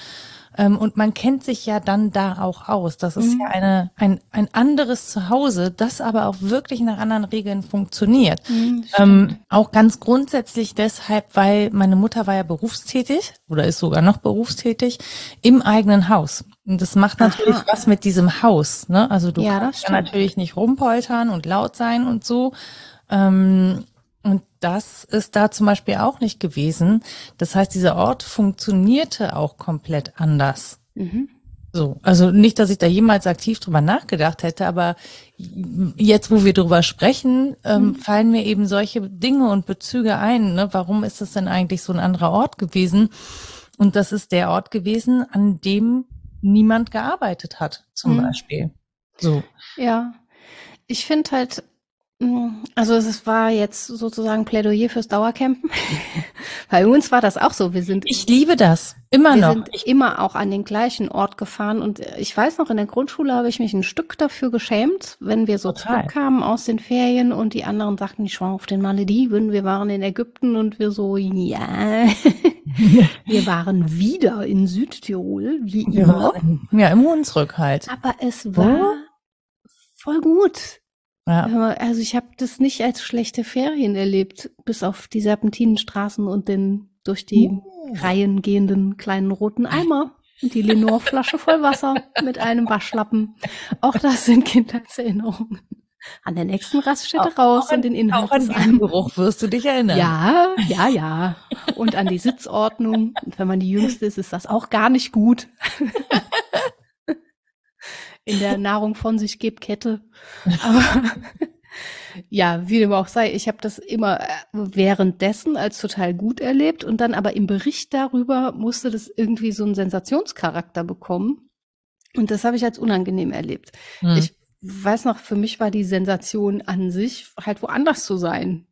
Ähm, und man kennt sich ja dann da auch aus. Das ist mhm. ja eine, ein, ein anderes Zuhause, das aber auch wirklich nach anderen Regeln funktioniert. Mhm, ähm, auch ganz grundsätzlich deshalb, weil meine Mutter war ja berufstätig oder ist sogar noch berufstätig im eigenen Haus. Und das macht natürlich Aha. was mit diesem Haus. Ne? Also du ja, kannst ja natürlich nicht rumpoltern und laut sein und so. Ähm, das ist da zum Beispiel auch nicht gewesen. Das heißt, dieser Ort funktionierte auch komplett anders. Mhm. So, also nicht, dass ich da jemals aktiv drüber nachgedacht hätte, aber jetzt, wo wir drüber sprechen, ähm, mhm. fallen mir eben solche Dinge und Bezüge ein. Ne? Warum ist das denn eigentlich so ein anderer Ort gewesen? Und das ist der Ort gewesen, an dem niemand gearbeitet hat, zum mhm. Beispiel. So. Ja. Ich finde halt, also es war jetzt sozusagen Plädoyer fürs Dauercampen. Bei uns war das auch so. Wir sind. Ich liebe das immer wir noch. Wir sind immer auch an den gleichen Ort gefahren und ich weiß noch in der Grundschule habe ich mich ein Stück dafür geschämt, wenn wir so Total. zurückkamen aus den Ferien und die anderen sagten, ich war auf den Malediven, wir waren in Ägypten und wir so, ja, wir waren wieder in Südtirol, wie immer. Waren, ja, im Hunsrück halt. Aber es war voll gut. Ja. Also ich habe das nicht als schlechte Ferien erlebt, bis auf die Serpentinenstraßen und den durch die oh. Reihen gehenden kleinen roten Eimer und die Lenore-Flasche voll Wasser mit einem Waschlappen. Auch das sind Kindheitserinnerungen. An der nächsten Raststätte auch, raus auch und den Inhalt. Auch an den Geruch wirst du dich erinnern. Ja, ja, ja. Und an die Sitzordnung. Und wenn man die Jüngste ist, ist das auch gar nicht gut in der Nahrung von sich gibt Kette. Aber ja, wie dem auch sei, ich habe das immer äh, währenddessen als total gut erlebt und dann aber im Bericht darüber musste das irgendwie so einen Sensationscharakter bekommen. Und das habe ich als unangenehm erlebt. Hm. Ich weiß noch, für mich war die Sensation an sich halt woanders zu sein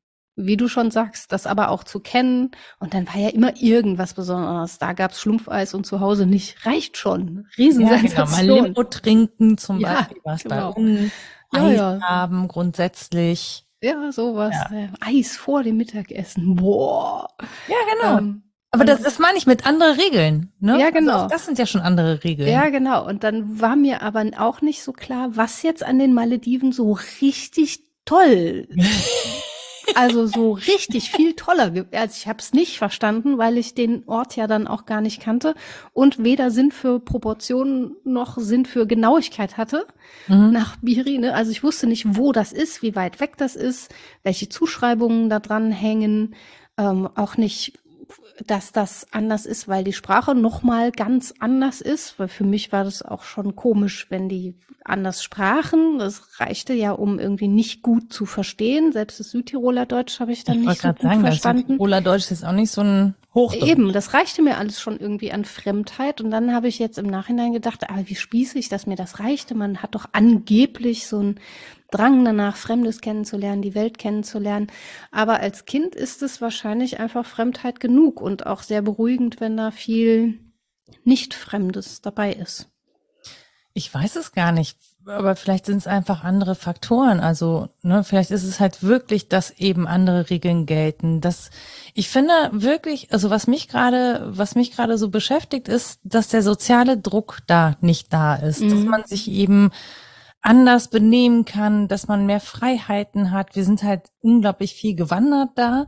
wie du schon sagst, das aber auch zu kennen. Und dann war ja immer irgendwas Besonderes. Da gab's Schlumpfeis und zu Hause nicht. Reicht schon. Riesensensation. Ja, genau. Mal Limo trinken zum ja, Beispiel, was genau. bei uns. Ja, Eis ja. haben grundsätzlich. Ja, sowas. Ja. Eis vor dem Mittagessen. Boah. Ja, genau. Ähm, aber das, das meine ich mit andere Regeln, ne? Ja, genau. Also das sind ja schon andere Regeln. Ja, genau. Und dann war mir aber auch nicht so klar, was jetzt an den Malediven so richtig toll also so richtig viel toller. Also ich habe es nicht verstanden, weil ich den Ort ja dann auch gar nicht kannte und weder Sinn für Proportionen noch Sinn für Genauigkeit hatte mhm. nach Biri. Ne? Also ich wusste nicht, wo das ist, wie weit weg das ist, welche Zuschreibungen da dran hängen, ähm, auch nicht dass das anders ist, weil die Sprache noch mal ganz anders ist. Weil für mich war das auch schon komisch, wenn die anders sprachen. Das reichte ja, um irgendwie nicht gut zu verstehen. Selbst das Südtiroler Deutsch habe ich dann ich nicht so gut sagen, verstanden. Das Südtiroler Deutsch ist auch nicht so ein Hochdeutsch. Eben, das reichte mir alles schon irgendwie an Fremdheit. Und dann habe ich jetzt im Nachhinein gedacht, ah, wie spießig, dass mir das reichte. Man hat doch angeblich so ein Drang danach, Fremdes kennenzulernen, die Welt kennenzulernen. Aber als Kind ist es wahrscheinlich einfach Fremdheit genug und auch sehr beruhigend, wenn da viel nicht Fremdes dabei ist. Ich weiß es gar nicht, aber vielleicht sind es einfach andere Faktoren. Also, ne, vielleicht ist es halt wirklich, dass eben andere Regeln gelten. Das, ich finde wirklich, also was mich gerade, was mich gerade so beschäftigt, ist, dass der soziale Druck da nicht da ist, mhm. dass man sich eben anders benehmen kann, dass man mehr Freiheiten hat. Wir sind halt unglaublich viel gewandert da.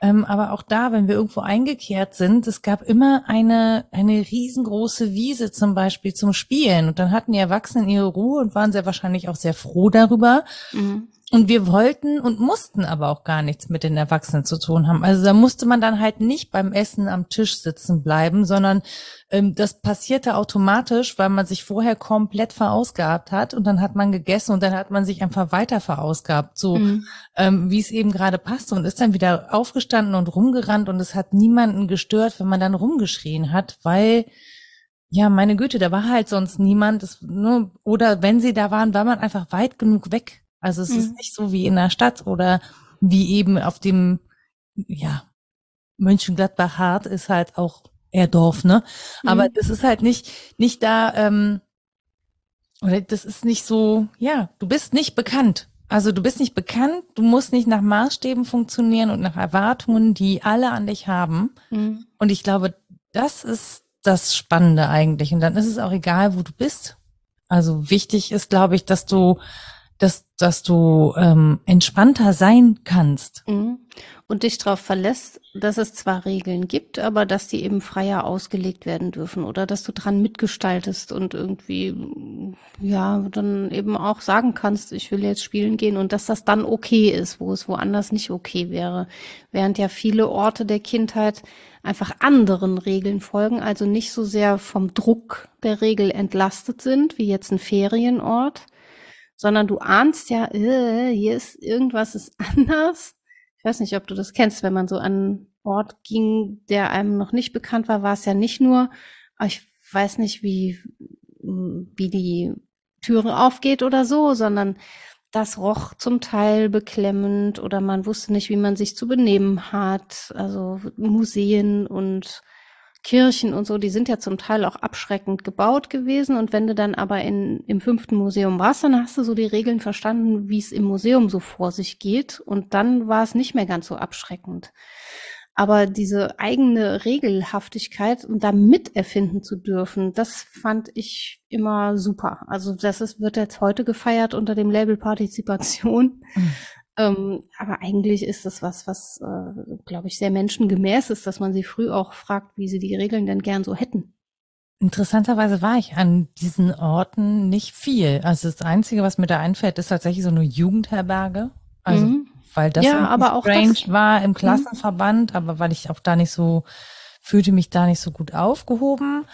Ähm, aber auch da, wenn wir irgendwo eingekehrt sind, es gab immer eine, eine riesengroße Wiese zum Beispiel zum Spielen. Und dann hatten die Erwachsenen ihre Ruhe und waren sehr wahrscheinlich auch sehr froh darüber. Mhm. Und wir wollten und mussten aber auch gar nichts mit den Erwachsenen zu tun haben. Also da musste man dann halt nicht beim Essen am Tisch sitzen bleiben, sondern ähm, das passierte automatisch, weil man sich vorher komplett verausgabt hat und dann hat man gegessen und dann hat man sich einfach weiter verausgabt, so mhm. ähm, wie es eben gerade passte und ist dann wieder aufgestanden und rumgerannt und es hat niemanden gestört, wenn man dann rumgeschrien hat, weil ja, meine Güte, da war halt sonst niemand. Das, nur, oder wenn sie da waren, war man einfach weit genug weg also es mhm. ist nicht so wie in der Stadt oder wie eben auf dem, ja, Mönchengladbach Hart ist halt auch eher Dorf, ne? Mhm. Aber das ist halt nicht, nicht da, ähm, oder das ist nicht so, ja, du bist nicht bekannt. Also du bist nicht bekannt, du musst nicht nach Maßstäben funktionieren und nach Erwartungen, die alle an dich haben. Mhm. Und ich glaube, das ist das Spannende eigentlich. Und dann ist es auch egal, wo du bist. Also wichtig ist, glaube ich, dass du dass, dass du ähm, entspannter sein kannst. Mhm. Und dich darauf verlässt, dass es zwar Regeln gibt, aber dass die eben freier ausgelegt werden dürfen oder dass du dran mitgestaltest und irgendwie, ja, dann eben auch sagen kannst, ich will jetzt spielen gehen und dass das dann okay ist, wo es woanders nicht okay wäre. Während ja viele Orte der Kindheit einfach anderen Regeln folgen, also nicht so sehr vom Druck der Regel entlastet sind, wie jetzt ein Ferienort, sondern du ahnst ja, äh, hier ist irgendwas ist anders. Ich weiß nicht, ob du das kennst, wenn man so an Ort ging, der einem noch nicht bekannt war, war es ja nicht nur, ich weiß nicht, wie, wie die Türe aufgeht oder so, sondern das roch zum Teil beklemmend oder man wusste nicht, wie man sich zu benehmen hat. Also Museen und Kirchen und so, die sind ja zum Teil auch abschreckend gebaut gewesen. Und wenn du dann aber in, im fünften Museum warst, dann hast du so die Regeln verstanden, wie es im Museum so vor sich geht. Und dann war es nicht mehr ganz so abschreckend. Aber diese eigene Regelhaftigkeit und da miterfinden zu dürfen, das fand ich immer super. Also das ist, wird jetzt heute gefeiert unter dem Label Partizipation. Mhm. Ähm, aber eigentlich ist das was, was, äh, glaube ich, sehr menschengemäß ist, dass man sie früh auch fragt, wie sie die Regeln denn gern so hätten. Interessanterweise war ich an diesen Orten nicht viel. Also das Einzige, was mir da einfällt, ist tatsächlich so eine Jugendherberge. Also, mhm. weil das ja, aber auch strange das, war im mhm. Klassenverband, mhm. aber weil ich auch da nicht so, fühlte mich da nicht so gut aufgehoben.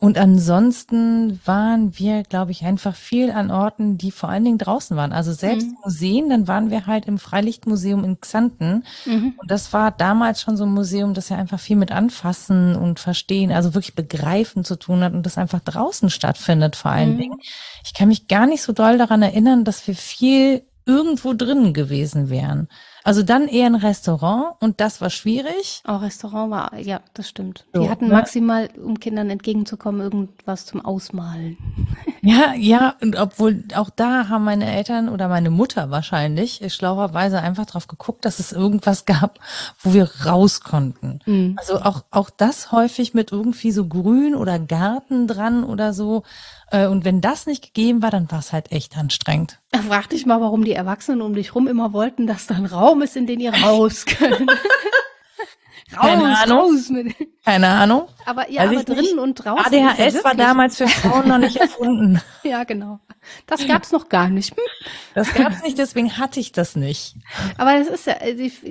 Und ansonsten waren wir, glaube ich, einfach viel an Orten, die vor allen Dingen draußen waren. Also selbst mhm. Museen, dann waren wir halt im Freilichtmuseum in Xanten. Mhm. Und das war damals schon so ein Museum, das ja einfach viel mit Anfassen und Verstehen, also wirklich Begreifen zu tun hat und das einfach draußen stattfindet vor allen mhm. Dingen. Ich kann mich gar nicht so doll daran erinnern, dass wir viel irgendwo drin gewesen wären. Also dann eher ein Restaurant und das war schwierig. Auch Restaurant war, ja, das stimmt. So, Die hatten ne? maximal, um Kindern entgegenzukommen, irgendwas zum Ausmalen. Ja, ja, und obwohl auch da haben meine Eltern oder meine Mutter wahrscheinlich schlauerweise einfach drauf geguckt, dass es irgendwas gab, wo wir raus konnten. Mhm. Also auch, auch das häufig mit irgendwie so Grün oder Garten dran oder so. Äh, und wenn das nicht gegeben war, dann war es halt echt anstrengend. Frag dich mal, warum die Erwachsenen um dich rum immer wollten, dass da ein Raum ist, in den ihr raus könnt. raus, Keine Ahnung. raus mit. Keine Ahnung. Aber ja, aber drinnen nicht. und draußen. ADHS ja war damals für Frauen noch nicht erfunden. ja, genau. Das gab's noch gar nicht. das gab's nicht, deswegen hatte ich das nicht. Aber das ist ja,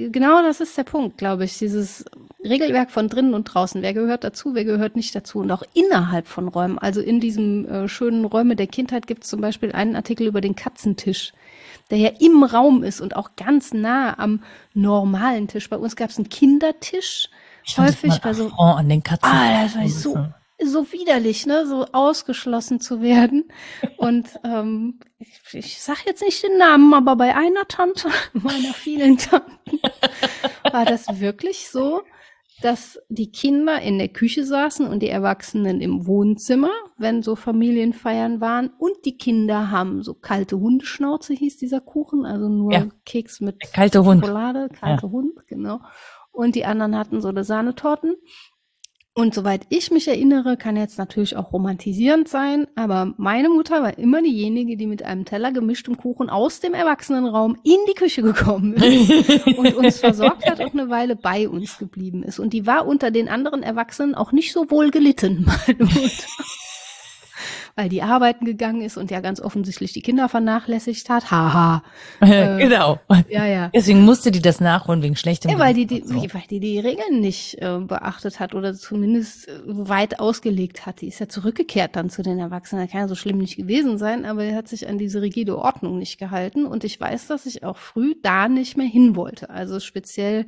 genau das ist der Punkt, glaube ich. Dieses Regelwerk von drinnen und draußen. Wer gehört dazu, wer gehört nicht dazu? Und auch innerhalb von Räumen. Also in diesem äh, schönen Räume der Kindheit gibt's zum Beispiel einen Artikel über den Katzentisch der ja im Raum ist und auch ganz nah am normalen Tisch. Bei uns gab es einen Kindertisch. Ich häufig bei so. an den Katzen. Ah, das war so, so widerlich, ne, so ausgeschlossen zu werden. Und ähm, ich, ich sag jetzt nicht den Namen, aber bei einer Tante, meiner vielen Tanten, war das wirklich so, dass die Kinder in der Küche saßen und die Erwachsenen im Wohnzimmer, wenn so Familienfeiern waren. Und die Kinder haben so kalte Hundeschnauze, hieß dieser Kuchen, also nur ja. Keks mit kalte Schokolade, kalte ja. Hund, genau. Und die anderen hatten so eine Sahnetorten. Und soweit ich mich erinnere, kann jetzt natürlich auch romantisierend sein, aber meine Mutter war immer diejenige, die mit einem Teller gemischtem Kuchen aus dem Erwachsenenraum in die Küche gekommen ist und uns versorgt hat und eine Weile bei uns geblieben ist. Und die war unter den anderen Erwachsenen auch nicht so wohl gelitten, meine Mutter weil die arbeiten gegangen ist und ja ganz offensichtlich die Kinder vernachlässigt hat. Haha. äh, genau. Ja, ja. Deswegen musste die das nachholen wegen schlechtem. Ja, weil die die, so. weil die die Regeln nicht äh, beachtet hat oder zumindest äh, weit ausgelegt hat. Die ist ja zurückgekehrt dann zu den Erwachsenen. Das kann ja so schlimm nicht gewesen sein, aber er hat sich an diese rigide Ordnung nicht gehalten. Und ich weiß, dass ich auch früh da nicht mehr hin wollte. Also speziell,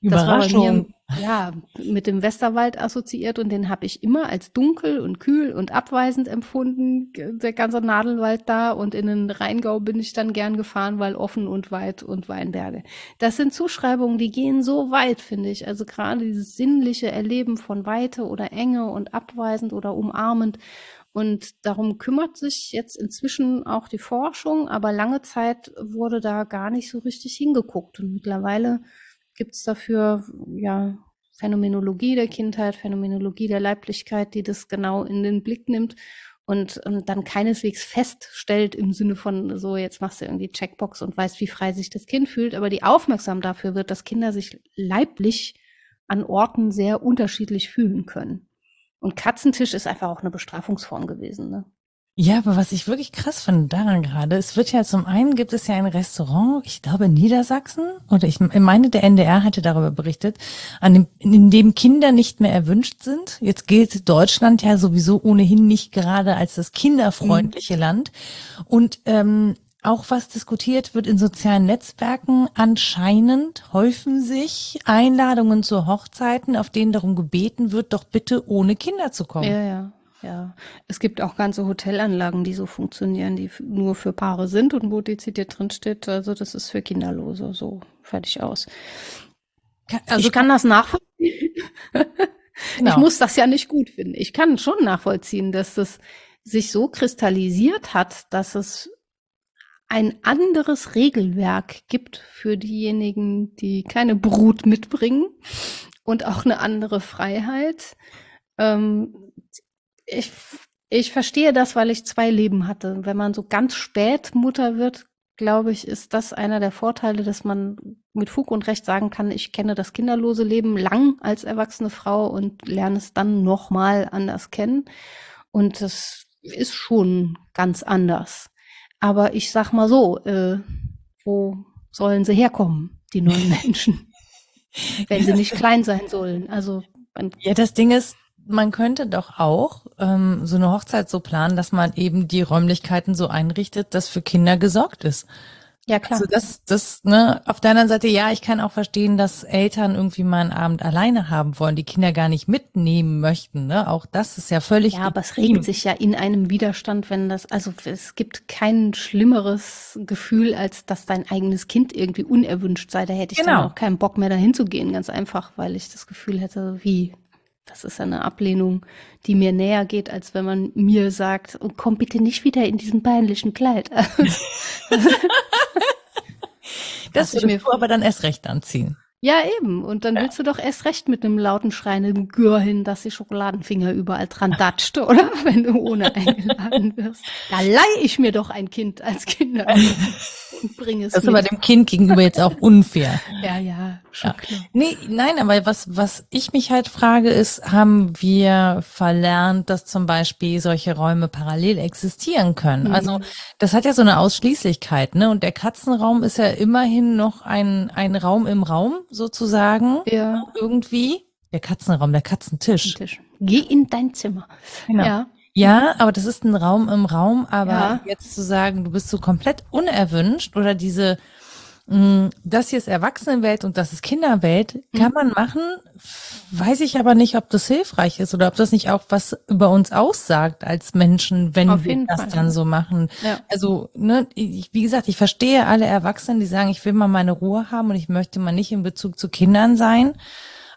das war bei mir ja, mit dem Westerwald assoziiert und den habe ich immer als dunkel und kühl und abweisend empfunden, der ganze Nadelwald da und in den Rheingau bin ich dann gern gefahren, weil offen und weit und Weinberge. Das sind Zuschreibungen, die gehen so weit, finde ich. Also gerade dieses sinnliche Erleben von Weite oder Enge und abweisend oder umarmend. Und darum kümmert sich jetzt inzwischen auch die Forschung, aber lange Zeit wurde da gar nicht so richtig hingeguckt und mittlerweile gibt es dafür ja Phänomenologie der Kindheit, Phänomenologie der Leiblichkeit, die das genau in den Blick nimmt und, und dann keineswegs feststellt im Sinne von so, jetzt machst du irgendwie Checkbox und weißt, wie frei sich das Kind fühlt, aber die aufmerksam dafür wird, dass Kinder sich leiblich an Orten sehr unterschiedlich fühlen können. Und Katzentisch ist einfach auch eine Bestrafungsform gewesen. Ne? Ja, aber was ich wirklich krass finde daran gerade, es wird ja zum einen gibt es ja ein Restaurant, ich glaube in Niedersachsen, oder ich meine, der NDR hatte darüber berichtet, an dem, in dem Kinder nicht mehr erwünscht sind. Jetzt gilt Deutschland ja sowieso ohnehin nicht gerade als das kinderfreundliche mhm. Land. Und ähm, auch was diskutiert wird in sozialen Netzwerken, anscheinend häufen sich Einladungen zu Hochzeiten, auf denen darum gebeten wird, doch bitte ohne Kinder zu kommen. Ja, ja. Ja, es gibt auch ganze Hotelanlagen, die so funktionieren, die nur für Paare sind und wo dezidiert drin steht, also das ist für Kinderlose, so fertig aus. Also ich kann das nachvollziehen. Genau. Ich muss das ja nicht gut finden. Ich kann schon nachvollziehen, dass das sich so kristallisiert hat, dass es ein anderes Regelwerk gibt für diejenigen, die keine Brut mitbringen und auch eine andere Freiheit. Ähm, ich, ich verstehe das, weil ich zwei Leben hatte. Wenn man so ganz spät Mutter wird, glaube ich, ist das einer der Vorteile, dass man mit Fug und Recht sagen kann, ich kenne das kinderlose Leben lang als erwachsene Frau und lerne es dann nochmal anders kennen. Und das ist schon ganz anders. Aber ich sag mal so, äh, wo sollen sie herkommen, die neuen Menschen? Wenn sie nicht klein sein sollen. Also ja, das Ding ist, man könnte doch auch ähm, so eine Hochzeit so planen, dass man eben die Räumlichkeiten so einrichtet, dass für Kinder gesorgt ist. Ja, klar. Also das, das, ne, auf der anderen Seite, ja, ich kann auch verstehen, dass Eltern irgendwie mal einen Abend alleine haben wollen, die Kinder gar nicht mitnehmen möchten, ne? Auch das ist ja völlig. Ja, aber es regt sich ja in einem Widerstand, wenn das, also es gibt kein schlimmeres Gefühl, als dass dein eigenes Kind irgendwie unerwünscht sei. Da hätte ich genau. dann auch keinen Bock mehr dahin zu gehen, ganz einfach, weil ich das Gefühl hätte, wie, das ist eine Ablehnung, die mir näher geht, als wenn man mir sagt, oh, komm bitte nicht wieder in diesem peinlichen Kleid. das würde mir aber dann erst recht anziehen. Ja, eben. Und dann ja. willst du doch erst recht mit einem lauten schreienden Gür hin, dass die Schokoladenfinger überall dran datscht, oder? Wenn du ohne eingeladen wirst. Da leih ich mir doch ein Kind als Kinder und bringe es Das ist aber dem Kind gegenüber jetzt auch unfair. ja, ja, schon ja. klar. Nee, nein, aber was, was ich mich halt frage, ist, haben wir verlernt, dass zum Beispiel solche Räume parallel existieren können? Mhm. Also, das hat ja so eine Ausschließlichkeit, ne? Und der Katzenraum ist ja immerhin noch ein, ein Raum im Raum sozusagen. Ja. Irgendwie. Der Katzenraum, der Katzentisch. Tisch. Geh in dein Zimmer. Genau. Ja. Ja, aber das ist ein Raum im Raum, aber ja. jetzt zu sagen, du bist so komplett unerwünscht oder diese, mh, das hier ist Erwachsenenwelt und das ist Kinderwelt, kann mhm. man machen, weiß ich aber nicht, ob das hilfreich ist oder ob das nicht auch was über uns aussagt als Menschen, wenn Auf wir das Fall. dann so machen. Ja. Also, ne, ich, wie gesagt, ich verstehe alle Erwachsenen, die sagen, ich will mal meine Ruhe haben und ich möchte mal nicht in Bezug zu Kindern sein.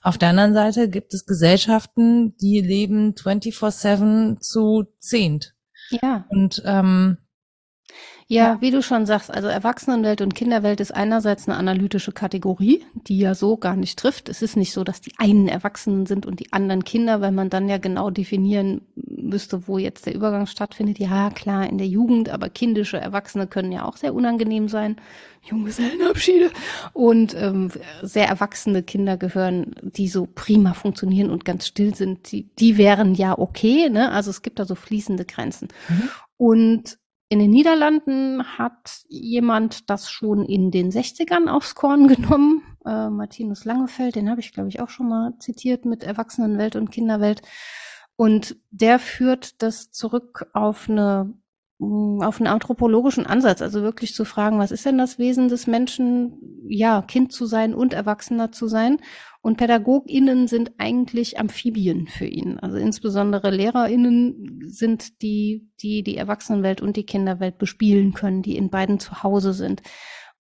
Auf der anderen Seite gibt es Gesellschaften, die leben 24-7 zu zehnt. Ja. Und ähm, Ja, wie du schon sagst, also Erwachsenenwelt und Kinderwelt ist einerseits eine analytische Kategorie, die ja so gar nicht trifft. Es ist nicht so, dass die einen Erwachsenen sind und die anderen Kinder, weil man dann ja genau definieren müsste, wo jetzt der Übergang stattfindet. Ja, klar, in der Jugend, aber kindische Erwachsene können ja auch sehr unangenehm sein. Junggesellenabschiede. Und ähm, sehr erwachsene Kinder gehören, die so prima funktionieren und ganz still sind, die, die wären ja okay. Ne? Also es gibt da so fließende Grenzen. Mhm. Und in den Niederlanden hat jemand das schon in den 60ern aufs Korn genommen. Äh, Martinus Langefeld, den habe ich, glaube ich, auch schon mal zitiert mit Erwachsenenwelt und Kinderwelt. Und der führt das zurück auf eine auf einen anthropologischen Ansatz, also wirklich zu fragen, was ist denn das Wesen des Menschen, ja, Kind zu sein und Erwachsener zu sein und PädagogInnen sind eigentlich Amphibien für ihn. Also insbesondere LehrerInnen sind die, die die Erwachsenenwelt und die Kinderwelt bespielen können, die in beiden zu Hause sind.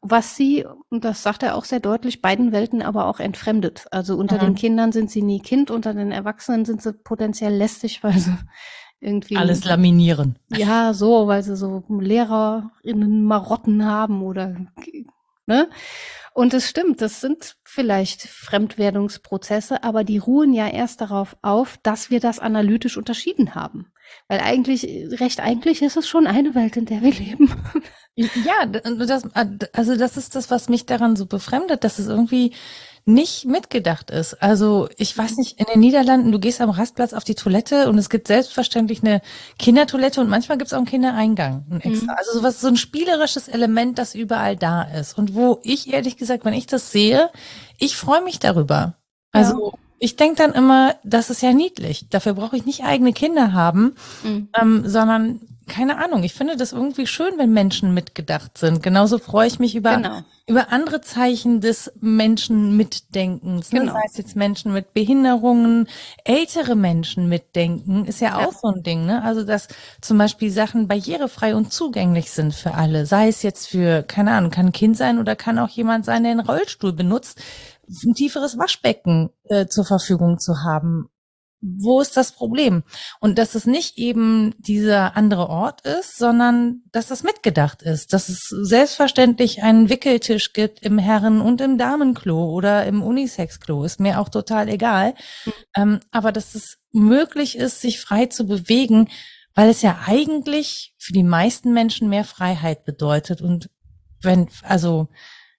Was sie, und das sagt er auch sehr deutlich, beiden Welten aber auch entfremdet. Also unter mhm. den Kindern sind sie nie Kind, unter den Erwachsenen sind sie potenziell lästig, weil sie irgendwie. Alles laminieren. Ja, so, weil sie so LehrerInnen Marotten haben oder, ne? Und es stimmt, das sind vielleicht Fremdwerdungsprozesse, aber die ruhen ja erst darauf auf, dass wir das analytisch unterschieden haben. Weil eigentlich, recht eigentlich ist es schon eine Welt, in der wir leben. Ja, das, also das ist das, was mich daran so befremdet, dass es irgendwie nicht mitgedacht ist. Also ich weiß nicht, in den Niederlanden, du gehst am Rastplatz auf die Toilette und es gibt selbstverständlich eine Kindertoilette und manchmal gibt es auch einen Kindereingang. Ein extra. Mhm. Also sowas, so ein spielerisches Element, das überall da ist. Und wo ich ehrlich gesagt, wenn ich das sehe, ich freue mich darüber. Also ja. ich denke dann immer, das ist ja niedlich. Dafür brauche ich nicht eigene Kinder haben, mhm. ähm, sondern keine Ahnung, ich finde das irgendwie schön, wenn Menschen mitgedacht sind. Genauso freue ich mich über, genau. über andere Zeichen des Menschen mitdenkens. Ne? Genau. Das heißt jetzt Menschen mit Behinderungen, ältere Menschen mitdenken, ist ja, ja auch so ein Ding. Ne? Also, dass zum Beispiel Sachen barrierefrei und zugänglich sind für alle. Sei es jetzt für, keine Ahnung, kann ein Kind sein oder kann auch jemand sein, der einen Rollstuhl benutzt ein tieferes Waschbecken äh, zur Verfügung zu haben wo ist das Problem? Und dass es nicht eben dieser andere Ort ist, sondern dass das mitgedacht ist, dass es selbstverständlich einen Wickeltisch gibt im Herren- und im Damenklo oder im Unisex-Klo, ist mir auch total egal. Mhm. Ähm, aber dass es möglich ist, sich frei zu bewegen, weil es ja eigentlich für die meisten Menschen mehr Freiheit bedeutet. Und wenn, also,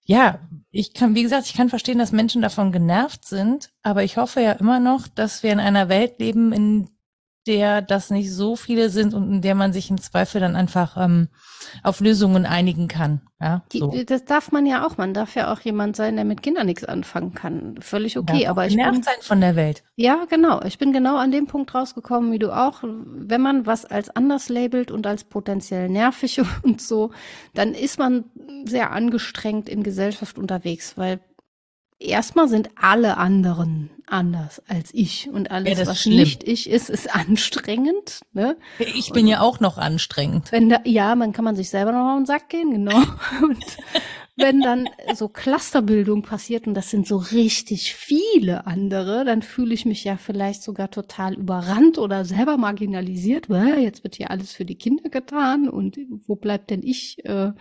ja, ich kann, wie gesagt, ich kann verstehen, dass Menschen davon genervt sind, aber ich hoffe ja immer noch, dass wir in einer Welt leben, in der das nicht so viele sind und in der man sich im Zweifel dann einfach ähm, auf Lösungen einigen kann. Ja, Die, so. Das darf man ja auch. Man darf ja auch jemand sein, der mit Kindern nichts anfangen kann. Völlig okay. Ja, aber ich bin, sein von der Welt. Ja, genau. Ich bin genau an dem Punkt rausgekommen, wie du auch. Wenn man was als anders labelt und als potenziell nervig und so, dann ist man sehr angestrengt in Gesellschaft unterwegs, weil erstmal sind alle anderen anders als ich und alles, ja, was schlimm. nicht ich ist, ist anstrengend. Ne? Ich bin und ja auch noch anstrengend. Wenn da, ja, man kann man sich selber noch auf den Sack gehen, genau. Und wenn dann so Clusterbildung passiert und das sind so richtig viele andere, dann fühle ich mich ja vielleicht sogar total überrannt oder selber marginalisiert. Jetzt wird hier alles für die Kinder getan und wo bleibt denn ich äh,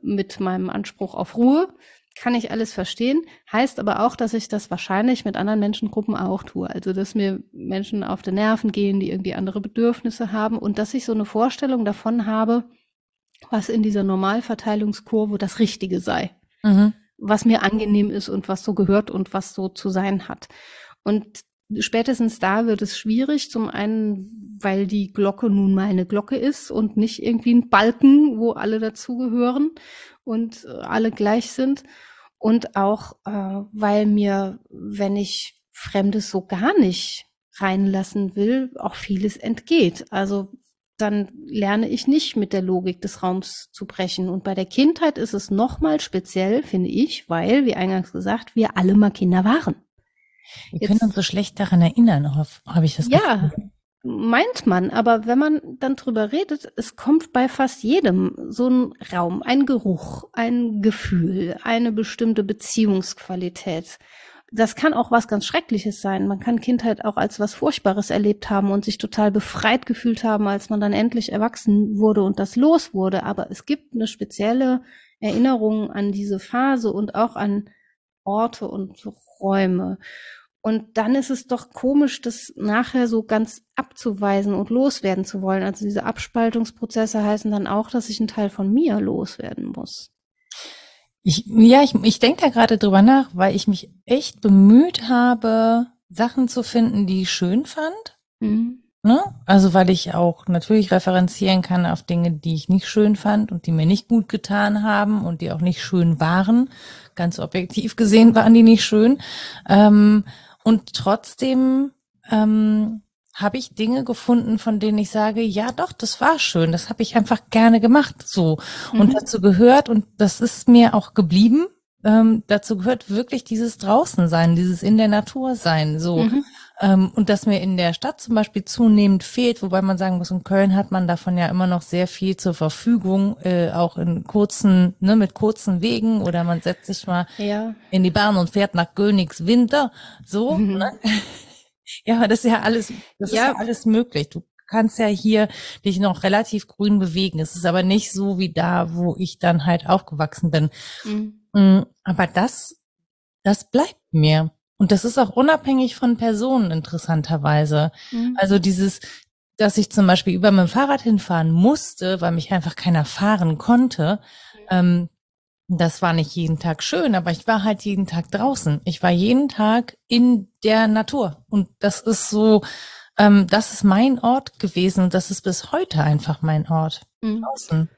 mit meinem Anspruch auf Ruhe? Kann ich alles verstehen, heißt aber auch, dass ich das wahrscheinlich mit anderen Menschengruppen auch tue. Also, dass mir Menschen auf die Nerven gehen, die irgendwie andere Bedürfnisse haben und dass ich so eine Vorstellung davon habe, was in dieser Normalverteilungskurve das Richtige sei. Mhm. Was mir angenehm ist und was so gehört und was so zu sein hat. Und spätestens da wird es schwierig. Zum einen, weil die Glocke nun mal eine Glocke ist und nicht irgendwie ein Balken, wo alle dazugehören und äh, alle gleich sind. Und auch, äh, weil mir, wenn ich Fremdes so gar nicht reinlassen will, auch vieles entgeht. Also dann lerne ich nicht mit der Logik des Raums zu brechen. Und bei der Kindheit ist es nochmal speziell, finde ich, weil, wie eingangs gesagt, wir alle mal Kinder waren. Wir können uns so schlecht daran erinnern, habe ich das Ja, Gefühl. Meint man, aber wenn man dann drüber redet, es kommt bei fast jedem so ein Raum, ein Geruch, ein Gefühl, eine bestimmte Beziehungsqualität. das kann auch was ganz Schreckliches sein. Man kann Kindheit auch als was Furchtbares erlebt haben und sich total befreit gefühlt haben, als man dann endlich erwachsen wurde und das los wurde. Aber es gibt eine spezielle Erinnerung an diese Phase und auch an Orte und Räume. Und dann ist es doch komisch, das nachher so ganz abzuweisen und loswerden zu wollen. Also diese Abspaltungsprozesse heißen dann auch, dass ich einen Teil von mir loswerden muss. Ich, ja, ich, ich denke da gerade drüber nach, weil ich mich echt bemüht habe, Sachen zu finden, die ich schön fand. Mhm. Ne? Also weil ich auch natürlich referenzieren kann auf Dinge, die ich nicht schön fand und die mir nicht gut getan haben und die auch nicht schön waren. Ganz objektiv gesehen waren die nicht schön. Ähm, und trotzdem ähm, habe ich Dinge gefunden, von denen ich sage, ja doch, das war schön, das habe ich einfach gerne gemacht, so mhm. und dazu gehört und das ist mir auch geblieben. Ähm, dazu gehört wirklich dieses draußen sein, dieses in der Natur sein, so mhm. Ähm, und das mir in der Stadt zum Beispiel zunehmend fehlt, wobei man sagen muss, in Köln hat man davon ja immer noch sehr viel zur Verfügung, äh, auch in kurzen, ne, mit kurzen Wegen oder man setzt sich mal ja. in die Bahn und fährt nach Königswinter, so. Mhm. Ne? Ja, aber das ist ja alles, das ja. ist ja alles möglich. Du kannst ja hier dich noch relativ grün bewegen. Es ist aber nicht so wie da, wo ich dann halt aufgewachsen bin. Mhm. Mm, aber das, das bleibt mir. Und das ist auch unabhängig von Personen interessanterweise. Mhm. Also dieses, dass ich zum Beispiel über mein Fahrrad hinfahren musste, weil mich einfach keiner fahren konnte, mhm. ähm, das war nicht jeden Tag schön, aber ich war halt jeden Tag draußen. Ich war jeden Tag in der Natur. Und das ist so, ähm, das ist mein Ort gewesen und das ist bis heute einfach mein Ort. Mhm. Draußen.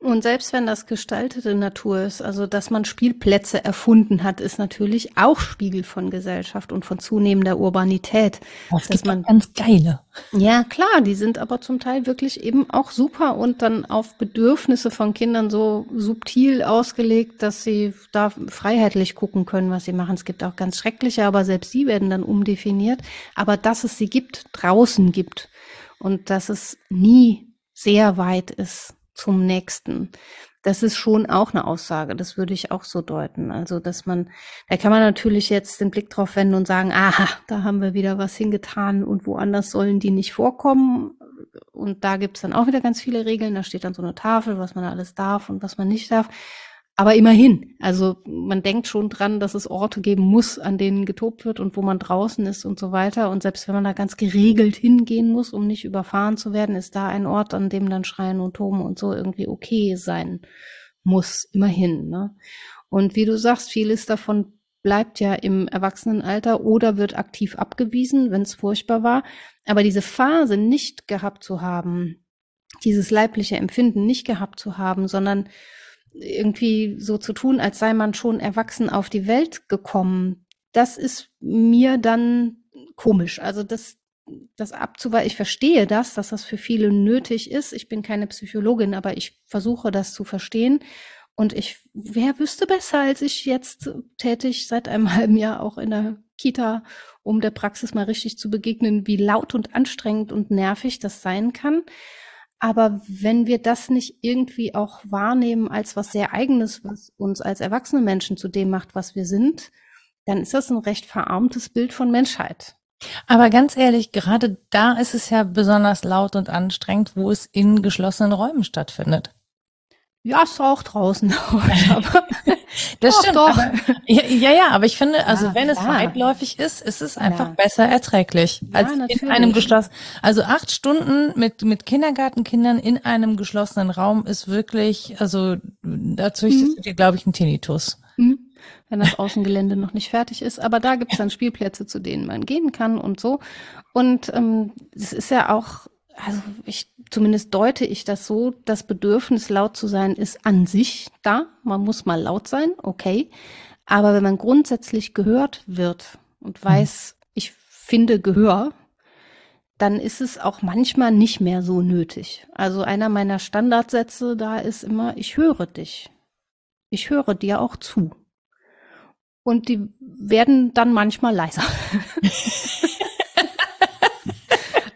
Und selbst wenn das gestaltete Natur ist, also dass man Spielplätze erfunden hat, ist natürlich auch Spiegel von Gesellschaft und von zunehmender Urbanität. Das gibt man ganz geile. Ja, klar, die sind aber zum Teil wirklich eben auch super und dann auf Bedürfnisse von Kindern so subtil ausgelegt, dass sie da freiheitlich gucken können, was sie machen. Es gibt auch ganz schreckliche, aber selbst die werden dann umdefiniert. Aber dass es sie gibt, draußen gibt und dass es nie sehr weit ist zum nächsten. Das ist schon auch eine Aussage, das würde ich auch so deuten. Also, dass man, da kann man natürlich jetzt den Blick drauf wenden und sagen, aha, da haben wir wieder was hingetan und woanders sollen die nicht vorkommen. Und da gibt's dann auch wieder ganz viele Regeln. Da steht dann so eine Tafel, was man alles darf und was man nicht darf. Aber immerhin, also man denkt schon dran, dass es Orte geben muss, an denen getobt wird und wo man draußen ist und so weiter. Und selbst wenn man da ganz geregelt hingehen muss, um nicht überfahren zu werden, ist da ein Ort, an dem dann Schreien und Toben und so irgendwie okay sein muss, immerhin. Ne? Und wie du sagst, vieles davon bleibt ja im Erwachsenenalter oder wird aktiv abgewiesen, wenn es furchtbar war. Aber diese Phase nicht gehabt zu haben, dieses leibliche Empfinden nicht gehabt zu haben, sondern irgendwie so zu tun, als sei man schon erwachsen auf die Welt gekommen, das ist mir dann komisch. Also das, das abzuweisen, ich verstehe das, dass das für viele nötig ist. Ich bin keine Psychologin, aber ich versuche das zu verstehen. Und ich, wer wüsste besser als ich jetzt tätig seit einem halben Jahr auch in der Kita, um der Praxis mal richtig zu begegnen, wie laut und anstrengend und nervig das sein kann. Aber wenn wir das nicht irgendwie auch wahrnehmen als was sehr eigenes, was uns als erwachsene Menschen zu dem macht, was wir sind, dann ist das ein recht verarmtes Bild von Menschheit. Aber ganz ehrlich, gerade da ist es ja besonders laut und anstrengend, wo es in geschlossenen Räumen stattfindet. Ja, ist auch draußen. aber das doch, stimmt. Doch. Aber, ja, ja, aber ich finde, also ja, wenn es weitläufig ist, ist es einfach ja. besser erträglich als natürlich. in einem geschlossenen. Also acht Stunden mit mit Kindergartenkindern in einem geschlossenen Raum ist wirklich, also da züchtest mhm. dir, glaube ich, einen Tinnitus. Mhm. Wenn das Außengelände noch nicht fertig ist. Aber da gibt es dann Spielplätze, zu denen man gehen kann und so. Und ähm, es ist ja auch also ich zumindest deute ich das so, das Bedürfnis laut zu sein ist an sich da. Man muss mal laut sein, okay. Aber wenn man grundsätzlich gehört wird und mhm. weiß, mhm. ich finde Gehör, dann ist es auch manchmal nicht mehr so nötig. Also einer meiner Standardsätze da ist immer, ich höre dich. Ich höre dir auch zu. Und die werden dann manchmal leiser.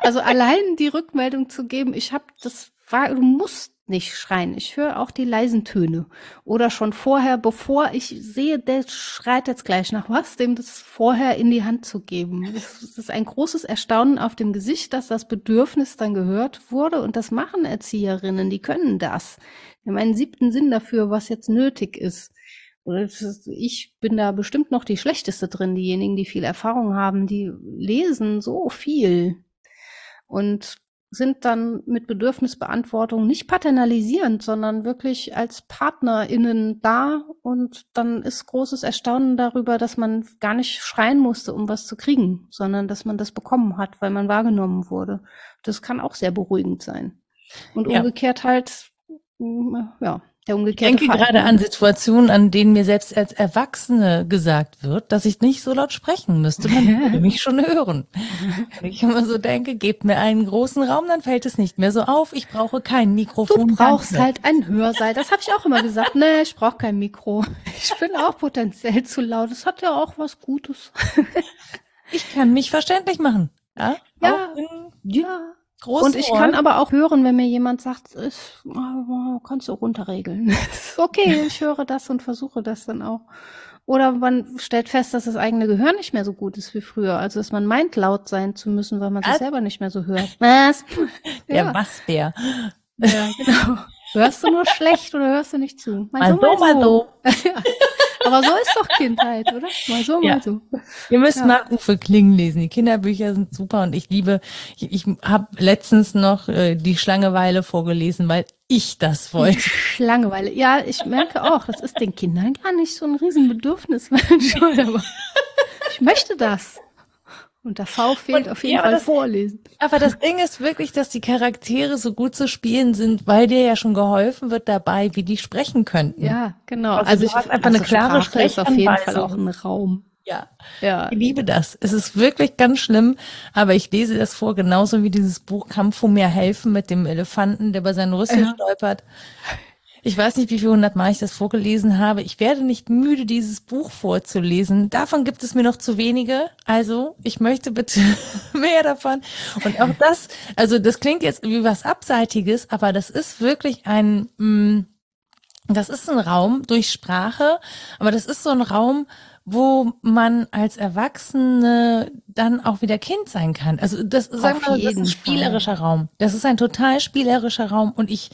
Also allein die Rückmeldung zu geben, ich habe das war, du musst nicht schreien. Ich höre auch die leisen Töne. Oder schon vorher, bevor ich sehe, der schreit jetzt gleich nach was, dem das vorher in die Hand zu geben. Es ist ein großes Erstaunen auf dem Gesicht, dass das Bedürfnis dann gehört wurde. Und das machen Erzieherinnen, die können das. Die haben einen siebten Sinn dafür, was jetzt nötig ist. Ich bin da bestimmt noch die schlechteste drin. Diejenigen, die viel Erfahrung haben, die lesen so viel und sind dann mit Bedürfnisbeantwortung nicht paternalisierend, sondern wirklich als PartnerInnen da und dann ist großes Erstaunen darüber, dass man gar nicht schreien musste, um was zu kriegen, sondern dass man das bekommen hat, weil man wahrgenommen wurde. Das kann auch sehr beruhigend sein. Und umgekehrt ja. halt, ja, der umgekehrte Ich denke Fall. gerade an Situationen, an denen mir selbst als Erwachsene gesagt wird, dass ich nicht so laut sprechen müsste. Man würde mich schon hören. Und ich immer so denke, gebt mir einen großen Raum, dann fällt es nicht mehr so auf. Ich brauche kein Mikrofon. Du brauchst halt ein Hörsaal. Das habe ich auch immer gesagt. Nee, ich brauche kein Mikro. Ich bin auch potenziell zu laut. Das hat ja auch was Gutes. Ich kann mich verständlich machen. Ja, ja, ja. Großen und ich Ohren. kann aber auch hören, wenn mir jemand sagt, ist, oh, kannst du runterregeln. okay, ich höre das und versuche das dann auch. Oder man stellt fest, dass das eigene Gehör nicht mehr so gut ist wie früher. Also dass man meint, laut sein zu müssen, weil man sich selber nicht mehr so hört. Was? Der ja. Wasbär. Ja, genau. Hörst du nur schlecht oder hörst du nicht zu? Mal, mal so, mal so. So. ja. Aber so ist doch Kindheit, oder? Mal so, ja. mal so. Wir müssen ja. mal Uwe Kling lesen. Die Kinderbücher sind super und ich liebe, ich, ich habe letztens noch äh, die Schlangeweile vorgelesen, weil ich das wollte. Schlangeweile. Ja, ich merke auch, das ist den Kindern gar nicht so ein Riesenbedürfnis. aber ich möchte das. Und der V fehlt und, auf jeden ja, Fall das, vorlesen. Aber das Ding ist wirklich, dass die Charaktere so gut zu spielen sind, weil dir ja schon geholfen wird dabei, wie die sprechen könnten. Ja, genau. Also, also ich habe einfach also eine klare Sprache ist auf jeden Fall auch ein Raum. Ja, ja. Ich liebe das. Es ist wirklich ganz schlimm, aber ich lese das vor, genauso wie dieses Buch Kampf um mehr helfen mit dem Elefanten, der bei seinen Rüssel ja. stolpert. Ich weiß nicht, wie viel hundert Mal ich das vorgelesen habe. Ich werde nicht müde, dieses Buch vorzulesen. Davon gibt es mir noch zu wenige. Also, ich möchte bitte mehr davon. Und auch das, also das klingt jetzt wie was Abseitiges, aber das ist wirklich ein, mh, mm, das ist ein Raum durch Sprache, aber das ist so ein Raum, wo man als Erwachsene dann auch wieder Kind sein kann. Also das, sagen wir, das ist ein spielerischer. Raum. Das ist ein total spielerischer Raum und ich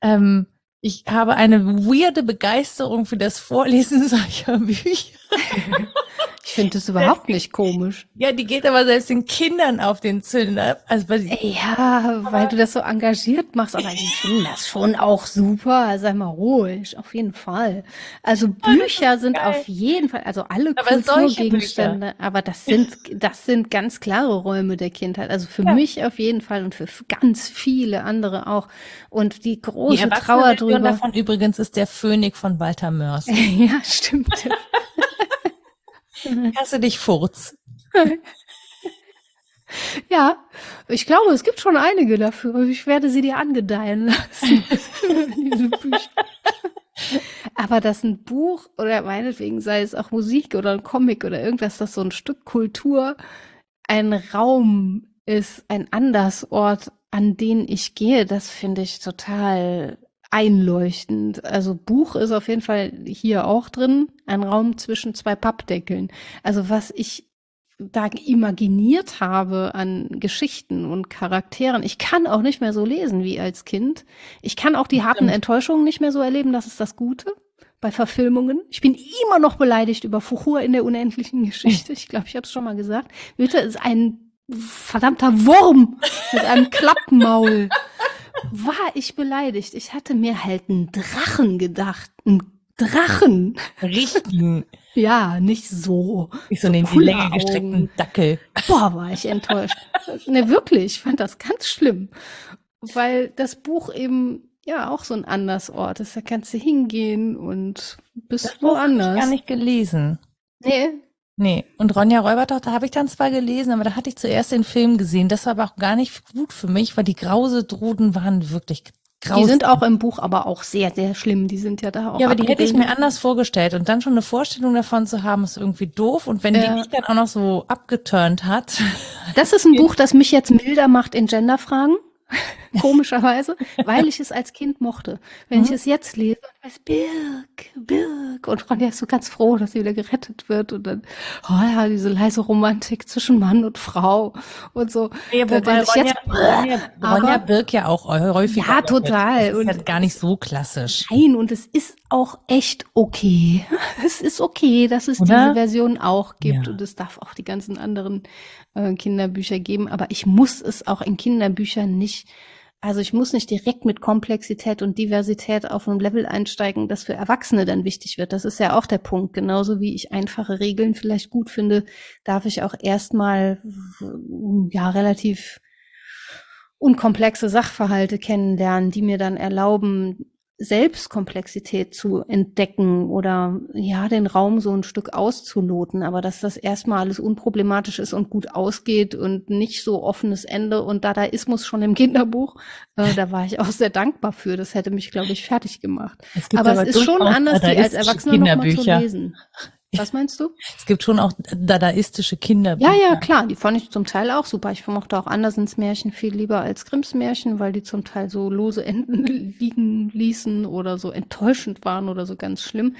ähm, ich habe eine weirde Begeisterung für das Vorlesen solcher Bücher. Ich finde das überhaupt nicht komisch. Ja, die geht aber selbst den Kindern auf den Zünder. Also, weil ja, weil du das so engagiert machst, aber die finden das schon auch super. Sei mal ruhig, auf jeden Fall. Also Bücher sind geil. auf jeden Fall, also alle aber Kulturgegenstände, aber das sind, das sind ganz klare Räume der Kindheit. Also für ja. mich auf jeden Fall und für ganz viele andere auch. Und die große die Trauer drüber. davon übrigens ist der Phönik von Walter Mörs. ja, stimmt. Hast du dich Furz? Ja, ich glaube, es gibt schon einige dafür. Ich werde sie dir angedeihen lassen. Diese. Aber dass ein Buch oder meinetwegen sei es auch Musik oder ein Comic oder irgendwas, das so ein Stück Kultur, ein Raum ist, ein Andersort, an den ich gehe, das finde ich total einleuchtend. Also Buch ist auf jeden Fall hier auch drin, ein Raum zwischen zwei Pappdeckeln. Also was ich da imaginiert habe an Geschichten und Charakteren. Ich kann auch nicht mehr so lesen wie als Kind. Ich kann auch die harten Enttäuschungen nicht mehr so erleben. Das ist das Gute bei Verfilmungen. Ich bin immer noch beleidigt über Fuchur in der unendlichen Geschichte. Ich glaube, ich habe es schon mal gesagt. Goethe ist ein verdammter Wurm mit einem Klappmaul war ich beleidigt. Ich hatte mir halt einen Drachen gedacht. Einen Drachen. Richtigen. Ja, nicht so. Nicht so, so den die Länge gestreckten Dackel. Boah, war ich enttäuscht. ne, wirklich. Ich fand das ganz schlimm. Weil das Buch eben ja auch so ein Andersort ist. Da kannst du hingehen und bist das woanders. Habe ich gar nicht gelesen. Nee, Nee, und Ronja Räubertochter habe ich dann zwar gelesen, aber da hatte ich zuerst den Film gesehen. Das war aber auch gar nicht gut für mich, weil die Grausedruden waren wirklich grausam. Die sind auch im Buch aber auch sehr, sehr schlimm. Die sind ja da auch. Ja, aber die hätte ich mir anders vorgestellt. Und dann schon eine Vorstellung davon zu haben, ist irgendwie doof. Und wenn ja. die mich dann auch noch so abgeturnt hat. Das ist ein Buch, das mich jetzt milder macht in Genderfragen. komischerweise, weil ich es als Kind mochte. Wenn mhm. ich es jetzt lese, und weiß, Birk, Birk, und Ronja ist so ganz froh, dass sie wieder gerettet wird und dann, oh ja, diese leise Romantik zwischen Mann und Frau und so. Ja, wobei Ronja, jetzt, Ronja, Ronja Birk ja auch häufig. Ja, total. Das ist und gar nicht so klassisch. Nein, und es ist auch echt okay. Es ist okay, dass es Oder? diese Version auch gibt ja. und es darf auch die ganzen anderen äh, Kinderbücher geben, aber ich muss es auch in Kinderbüchern nicht also ich muss nicht direkt mit Komplexität und Diversität auf einem Level einsteigen, das für Erwachsene dann wichtig wird. Das ist ja auch der Punkt. Genauso wie ich einfache Regeln vielleicht gut finde, darf ich auch erstmal ja relativ unkomplexe Sachverhalte kennenlernen, die mir dann erlauben, Selbstkomplexität zu entdecken oder ja, den Raum so ein Stück auszuloten, aber dass das erstmal alles unproblematisch ist und gut ausgeht und nicht so offenes Ende und Dadaismus schon im Kinderbuch, äh, da war ich auch sehr dankbar für. Das hätte mich, glaube ich, fertig gemacht. Es aber, aber es ist schon anders, die als Erwachsener nochmal zu lesen. Was meinst du? Es gibt schon auch dadaistische Kinderbücher. Ja, ja, klar. Die fand ich zum Teil auch super. Ich mochte auch Andersens Märchen viel lieber als Grimms Märchen, weil die zum Teil so lose Enden liegen ließen oder so enttäuschend waren oder so ganz schlimm.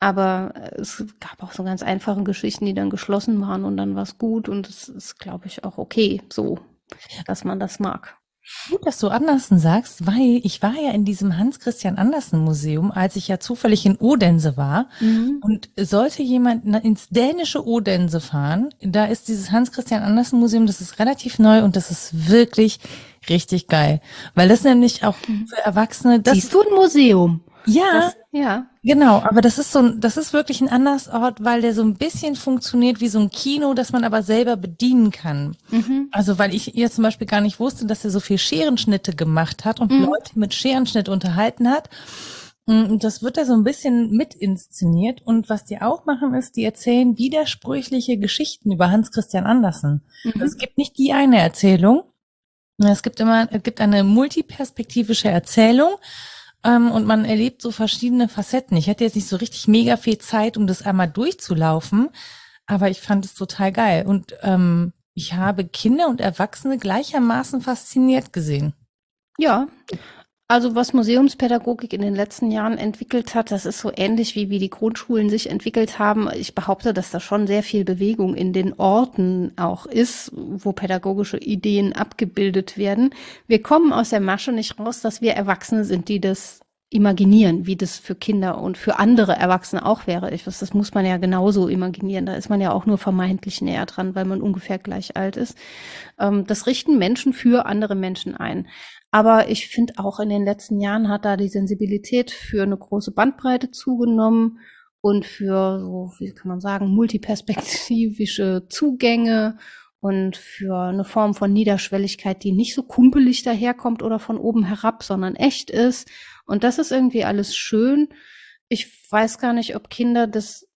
Aber es gab auch so ganz einfache Geschichten, die dann geschlossen waren und dann war es gut und es ist, glaube ich, auch okay so, dass man das mag. Gut, dass du Andersen sagst, weil ich war ja in diesem Hans-Christian Andersen Museum, als ich ja zufällig in Odense war. Mhm. Und sollte jemand ins dänische Odense fahren, da ist dieses Hans-Christian Andersen Museum, das ist relativ neu und das ist wirklich richtig geil. Weil das nämlich auch mhm. für Erwachsene. Das Siehst du ein Museum? Ja, das, ja. Genau, aber das ist so ein, das ist wirklich ein anderes Ort, weil der so ein bisschen funktioniert wie so ein Kino, das man aber selber bedienen kann. Mhm. Also weil ich ihr zum Beispiel gar nicht wusste, dass er so viel Scherenschnitte gemacht hat und mhm. Leute mit Scherenschnitt unterhalten hat. Mm, und das wird da so ein bisschen mit inszeniert. Und was die auch machen, ist, die erzählen widersprüchliche Geschichten über Hans Christian Andersen. Mhm. Also es gibt nicht die eine Erzählung. Es gibt immer, es gibt eine multiperspektivische Erzählung ähm, und man erlebt so verschiedene Facetten. Ich hatte jetzt nicht so richtig mega viel Zeit, um das einmal durchzulaufen, aber ich fand es total geil. Und ähm, ich habe Kinder und Erwachsene gleichermaßen fasziniert gesehen. Ja, also was Museumspädagogik in den letzten Jahren entwickelt hat, das ist so ähnlich wie wie die Grundschulen sich entwickelt haben. Ich behaupte, dass da schon sehr viel Bewegung in den Orten auch ist, wo pädagogische Ideen abgebildet werden. Wir kommen aus der Masche nicht raus, dass wir Erwachsene sind, die das imaginieren, wie das für Kinder und für andere Erwachsene auch wäre. Ich weiß, das muss man ja genauso imaginieren. Da ist man ja auch nur vermeintlich näher dran, weil man ungefähr gleich alt ist. Ähm, das richten Menschen für andere Menschen ein. Aber ich finde auch in den letzten Jahren hat da die Sensibilität für eine große Bandbreite zugenommen und für so, wie kann man sagen, multiperspektivische Zugänge und für eine Form von Niederschwelligkeit, die nicht so kumpelig daherkommt oder von oben herab, sondern echt ist. Und das ist irgendwie alles schön. Ich weiß gar nicht, ob Kinder das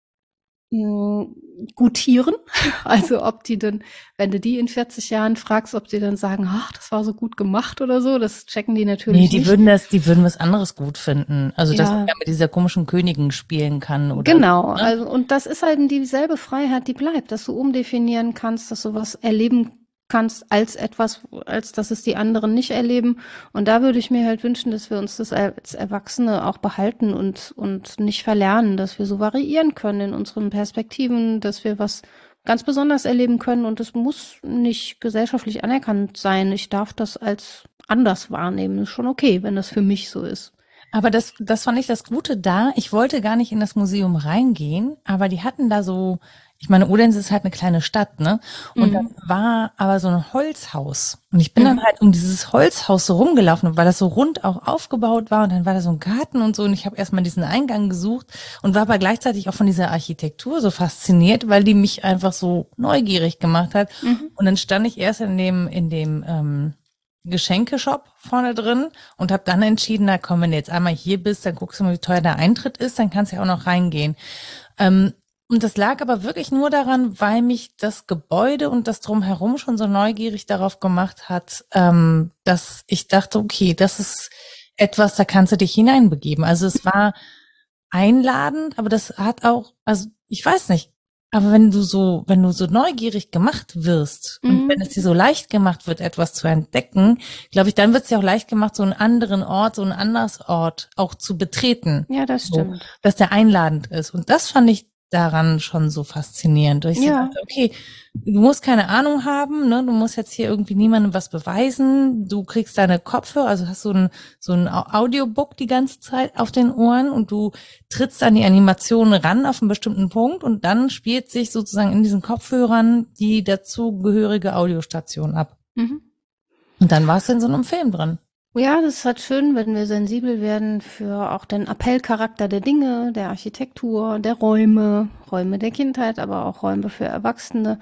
gutieren. Also ob die dann, wenn du die in 40 Jahren fragst, ob sie dann sagen, ach, das war so gut gemacht oder so, das checken die natürlich nicht. Nee, die nicht. würden das, die würden was anderes gut finden. Also ja. dass man mit dieser komischen Königin spielen kann oder. Genau, ne? also und das ist halt dieselbe Freiheit, die bleibt, dass du umdefinieren kannst, dass du was erleben kannst als etwas, als dass es die anderen nicht erleben. Und da würde ich mir halt wünschen, dass wir uns das als Erwachsene auch behalten und, und nicht verlernen, dass wir so variieren können in unseren Perspektiven, dass wir was ganz besonders erleben können und es muss nicht gesellschaftlich anerkannt sein. Ich darf das als anders wahrnehmen. Ist schon okay, wenn das für mich so ist. Aber das, das fand ich das Gute da. Ich wollte gar nicht in das Museum reingehen, aber die hatten da so ich meine, Odense ist halt eine kleine Stadt, ne? Und mhm. dann war aber so ein Holzhaus. Und ich bin mhm. dann halt um dieses Holzhaus so rumgelaufen, weil das so rund auch aufgebaut war. Und dann war da so ein Garten und so. Und ich habe erstmal diesen Eingang gesucht und war aber gleichzeitig auch von dieser Architektur so fasziniert, weil die mich einfach so neugierig gemacht hat. Mhm. Und dann stand ich erst in dem, in dem ähm, Geschenkeshop vorne drin und habe dann entschieden, na komm, wenn du jetzt einmal hier bist, dann guckst du mal, wie teuer der Eintritt ist, dann kannst du ja auch noch reingehen. Ähm, und das lag aber wirklich nur daran, weil mich das Gebäude und das drumherum schon so neugierig darauf gemacht hat, ähm, dass ich dachte, okay, das ist etwas, da kannst du dich hineinbegeben. Also es war einladend, aber das hat auch, also ich weiß nicht, Aber wenn du so, wenn du so neugierig gemacht wirst mhm. und wenn es dir so leicht gemacht wird, etwas zu entdecken, glaube ich, dann wird es dir auch leicht gemacht, so einen anderen Ort, so einen anders Ort auch zu betreten. Ja, das stimmt. So, dass der einladend ist. Und das fand ich daran schon so faszinierend. Ich ja. dachte, okay, du musst keine Ahnung haben, ne? Du musst jetzt hier irgendwie niemandem was beweisen. Du kriegst deine Kopfhörer, also hast so ein, so ein Audiobook die ganze Zeit auf den Ohren und du trittst an die Animation ran auf einen bestimmten Punkt und dann spielt sich sozusagen in diesen Kopfhörern die dazugehörige Audiostation ab. Mhm. Und dann warst du in so einem Film drin. Ja, das ist halt schön, wenn wir sensibel werden für auch den Appellcharakter der Dinge, der Architektur, der Räume, Räume der Kindheit, aber auch Räume für Erwachsene.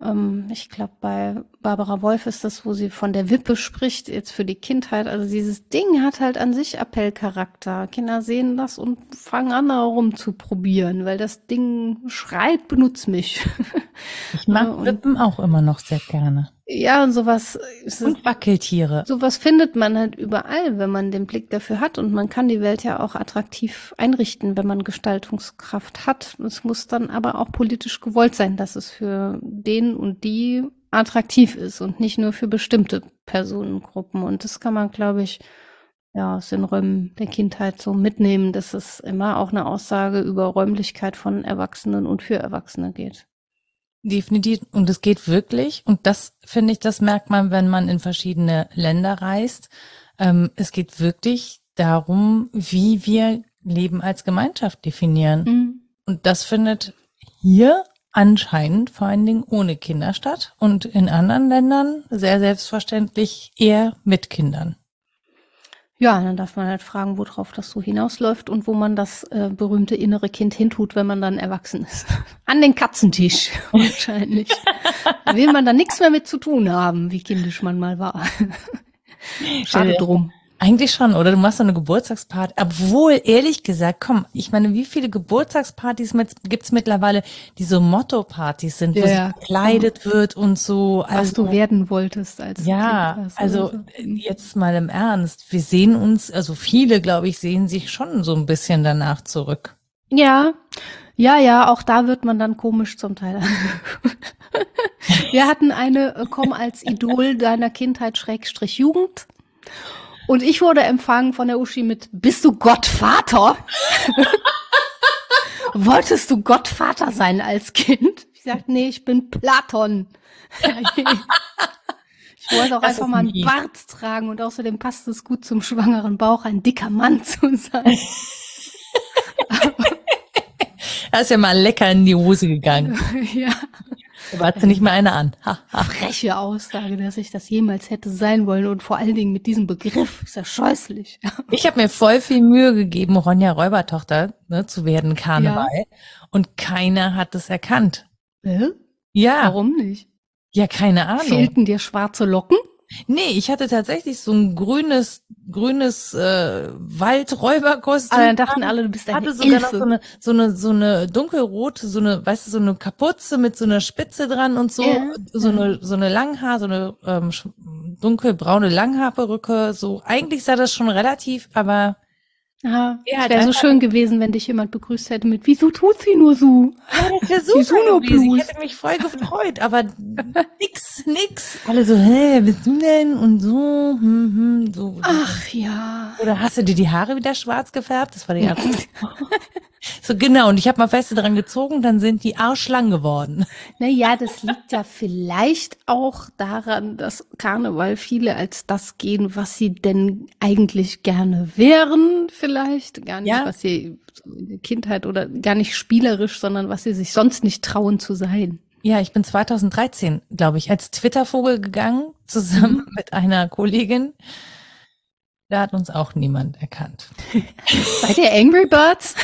Ähm, ich glaube, bei Barbara Wolf ist das, wo sie von der Wippe spricht, jetzt für die Kindheit. Also dieses Ding hat halt an sich Appellcharakter. Kinder sehen das und fangen an, darum zu probieren, weil das Ding schreit, benutzt mich. Ich mag Wippen auch immer noch sehr gerne. Ja, und sowas. Und Wackeltiere. Sowas findet man halt überall, wenn man den Blick dafür hat. Und man kann die Welt ja auch attraktiv einrichten, wenn man Gestaltungskraft hat. Es muss dann aber auch politisch gewollt sein, dass es für den und die attraktiv ist und nicht nur für bestimmte Personengruppen. Und das kann man, glaube ich, ja, aus den Räumen der Kindheit so mitnehmen, dass es immer auch eine Aussage über Räumlichkeit von Erwachsenen und für Erwachsene geht. Definitiv. Und es geht wirklich, und das finde ich, das merkt man, wenn man in verschiedene Länder reist. Ähm, es geht wirklich darum, wie wir Leben als Gemeinschaft definieren. Mhm. Und das findet hier anscheinend vor allen Dingen ohne Kinder statt und in anderen Ländern sehr selbstverständlich eher mit Kindern. Ja, dann darf man halt fragen, worauf das so hinausläuft und wo man das äh, berühmte innere Kind hintut, wenn man dann erwachsen ist. An den Katzentisch wahrscheinlich. da will man da nichts mehr mit zu tun haben, wie kindisch man mal war. Schade drum. Eigentlich schon, oder? Du machst so eine Geburtstagsparty. Obwohl, ehrlich gesagt, komm, ich meine, wie viele Geburtstagspartys mit, gibt's mittlerweile, die so Motto-Partys sind, wo ja. gekleidet wird und so. Was also, du werden wolltest als Ja, kind also so. jetzt mal im Ernst. Wir sehen uns, also viele, glaube ich, sehen sich schon so ein bisschen danach zurück. Ja, ja, ja, auch da wird man dann komisch zum Teil. Wir hatten eine, äh, komm als Idol deiner Kindheit Schrägstrich Jugend. Und ich wurde empfangen von der Uschi mit, bist du Gottvater? Wolltest du Gottvater sein als Kind? Ich sagte, nee, ich bin Platon. Ich wollte auch das einfach mal einen nie. Bart tragen und außerdem passt es gut zum schwangeren Bauch, ein dicker Mann zu sein. Er ist ja mal lecker in die Hose gegangen. ja. Da war nicht mehr eine an. Ha, ha. Freche Aussage, dass ich das jemals hätte sein wollen und vor allen Dingen mit diesem Begriff. Ist ja scheußlich. Ich habe mir voll viel Mühe gegeben, Ronja Räubertochter ne, zu werden, Karneval. Ja. Und keiner hat es erkannt. Hä? Ja. Warum nicht? Ja, keine Ahnung. Fehlten dir schwarze Locken? Nee, ich hatte tatsächlich so ein grünes, grünes äh, Waldräuberkostüm. Aber dann dachten alle, du bist eine hatte sogar noch so eine, so eine, so eine dunkelrote, so eine, weißt du, so eine Kapuze mit so einer Spitze dran und so, ja. so eine, so eine Langhaar, so eine ähm, dunkelbraune Langhaarperücke. So, eigentlich sah das schon relativ, aber Ja, wäre so schön gewesen, wenn dich jemand begrüßt hätte mit, wieso tut sie nur so? Ja, das wäre super so gewesen. Ich hätte mich voll gefreut, aber nix, nix. Alle so, hä, bist du denn? Und so, hm, hm, so. Ach ja. Oder hast du dir die Haare wieder schwarz gefärbt? Das war die erste. so genau, und ich habe mal feste dran gezogen, dann sind die arschlang geworden. Naja, das liegt ja vielleicht auch daran, dass Karneval viele als das gehen, was sie denn eigentlich gerne wären, vielleicht. Gar nicht, ja. was sie in der Kindheit oder gar nicht spielerisch, sondern was sie sich sonst nicht trauen zu sein. Ja, ich bin 2013, glaube ich, als Twitter-Vogel gegangen, zusammen mhm. mit einer Kollegin. Da hat uns auch niemand erkannt. Seid ihr Angry Birds?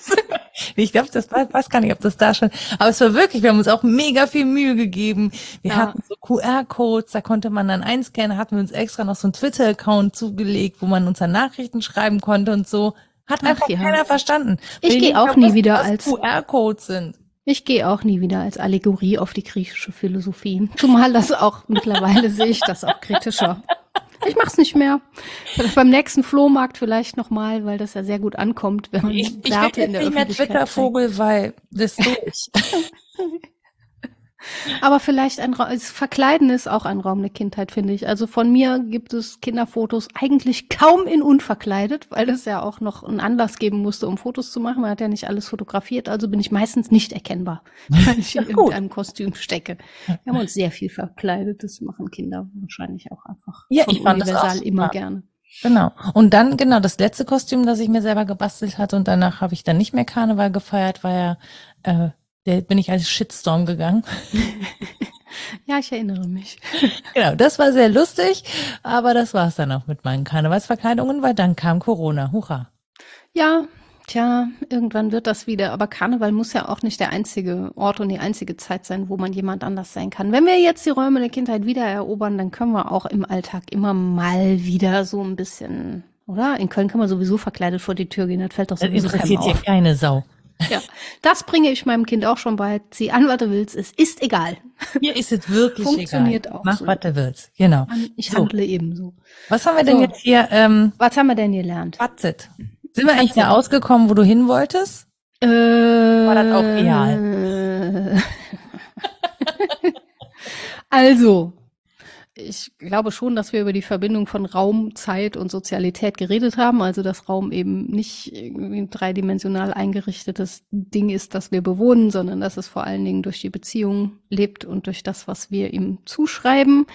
ich glaube, das war, weiß gar nicht, ob das da schon, aber es war wirklich, wir haben uns auch mega viel Mühe gegeben. Wir ja. hatten so QR-Codes, da konnte man dann einscannen, hatten wir uns extra noch so einen Twitter-Account zugelegt, wo man uns dann Nachrichten schreiben konnte und so. Hat Ach, einfach ja. keiner verstanden. Ich gehe auch nie wieder als QR-Codes sind. Ich gehe auch nie wieder als Allegorie auf die griechische Philosophie. Zumal das auch mittlerweile sehe ich das auch kritischer. Ich mach's nicht mehr. Beim nächsten Flohmarkt vielleicht nochmal, weil das ja sehr gut ankommt, wenn man Ich, ich bin jetzt nicht mehr Twitter-Vogel, weil das durch. Aber vielleicht ein Raum, Verkleiden ist auch ein Raum der Kindheit, finde ich. Also von mir gibt es Kinderfotos eigentlich kaum in unverkleidet, weil es ja auch noch einen Anlass geben musste, um Fotos zu machen. Man hat ja nicht alles fotografiert, also bin ich meistens nicht erkennbar, wenn ich in irgendeinem Kostüm stecke. Wir haben uns sehr viel verkleidet, das machen Kinder wahrscheinlich auch einfach ja, ich fand universal das auch immer gerne. Genau. Und dann, genau, das letzte Kostüm, das ich mir selber gebastelt hatte und danach habe ich dann nicht mehr Karneval gefeiert, war ja äh, bin ich als Shitstorm gegangen. Ja, ich erinnere mich. Genau, das war sehr lustig, aber das war es dann auch mit meinen Karnevalsverkleidungen, weil dann kam Corona. Hurra. Ja, tja, irgendwann wird das wieder. Aber Karneval muss ja auch nicht der einzige Ort und die einzige Zeit sein, wo man jemand anders sein kann. Wenn wir jetzt die Räume der Kindheit wieder erobern, dann können wir auch im Alltag immer mal wieder so ein bisschen, oder? In Köln kann man sowieso verkleidet vor die Tür gehen, das fällt doch sowieso Das interessiert hier keine Sau. Ja, das bringe ich meinem Kind auch schon bei. Zieh an, was du willst. Es ist egal. Mir ist es wirklich Funktioniert egal. auch Mach, so. was du willst. Genau. Ich handle so. ebenso. Was haben wir denn so. jetzt hier? Ähm, was haben wir denn gelernt? Fazit. Sind wir eigentlich da ausgekommen, wo du hin wolltest? Äh, War das auch real? also, ich glaube schon, dass wir über die Verbindung von Raum, Zeit und Sozialität geredet haben. Also, dass Raum eben nicht irgendwie ein dreidimensional eingerichtetes Ding ist, das wir bewohnen, sondern dass es vor allen Dingen durch die Beziehung lebt und durch das, was wir ihm zuschreiben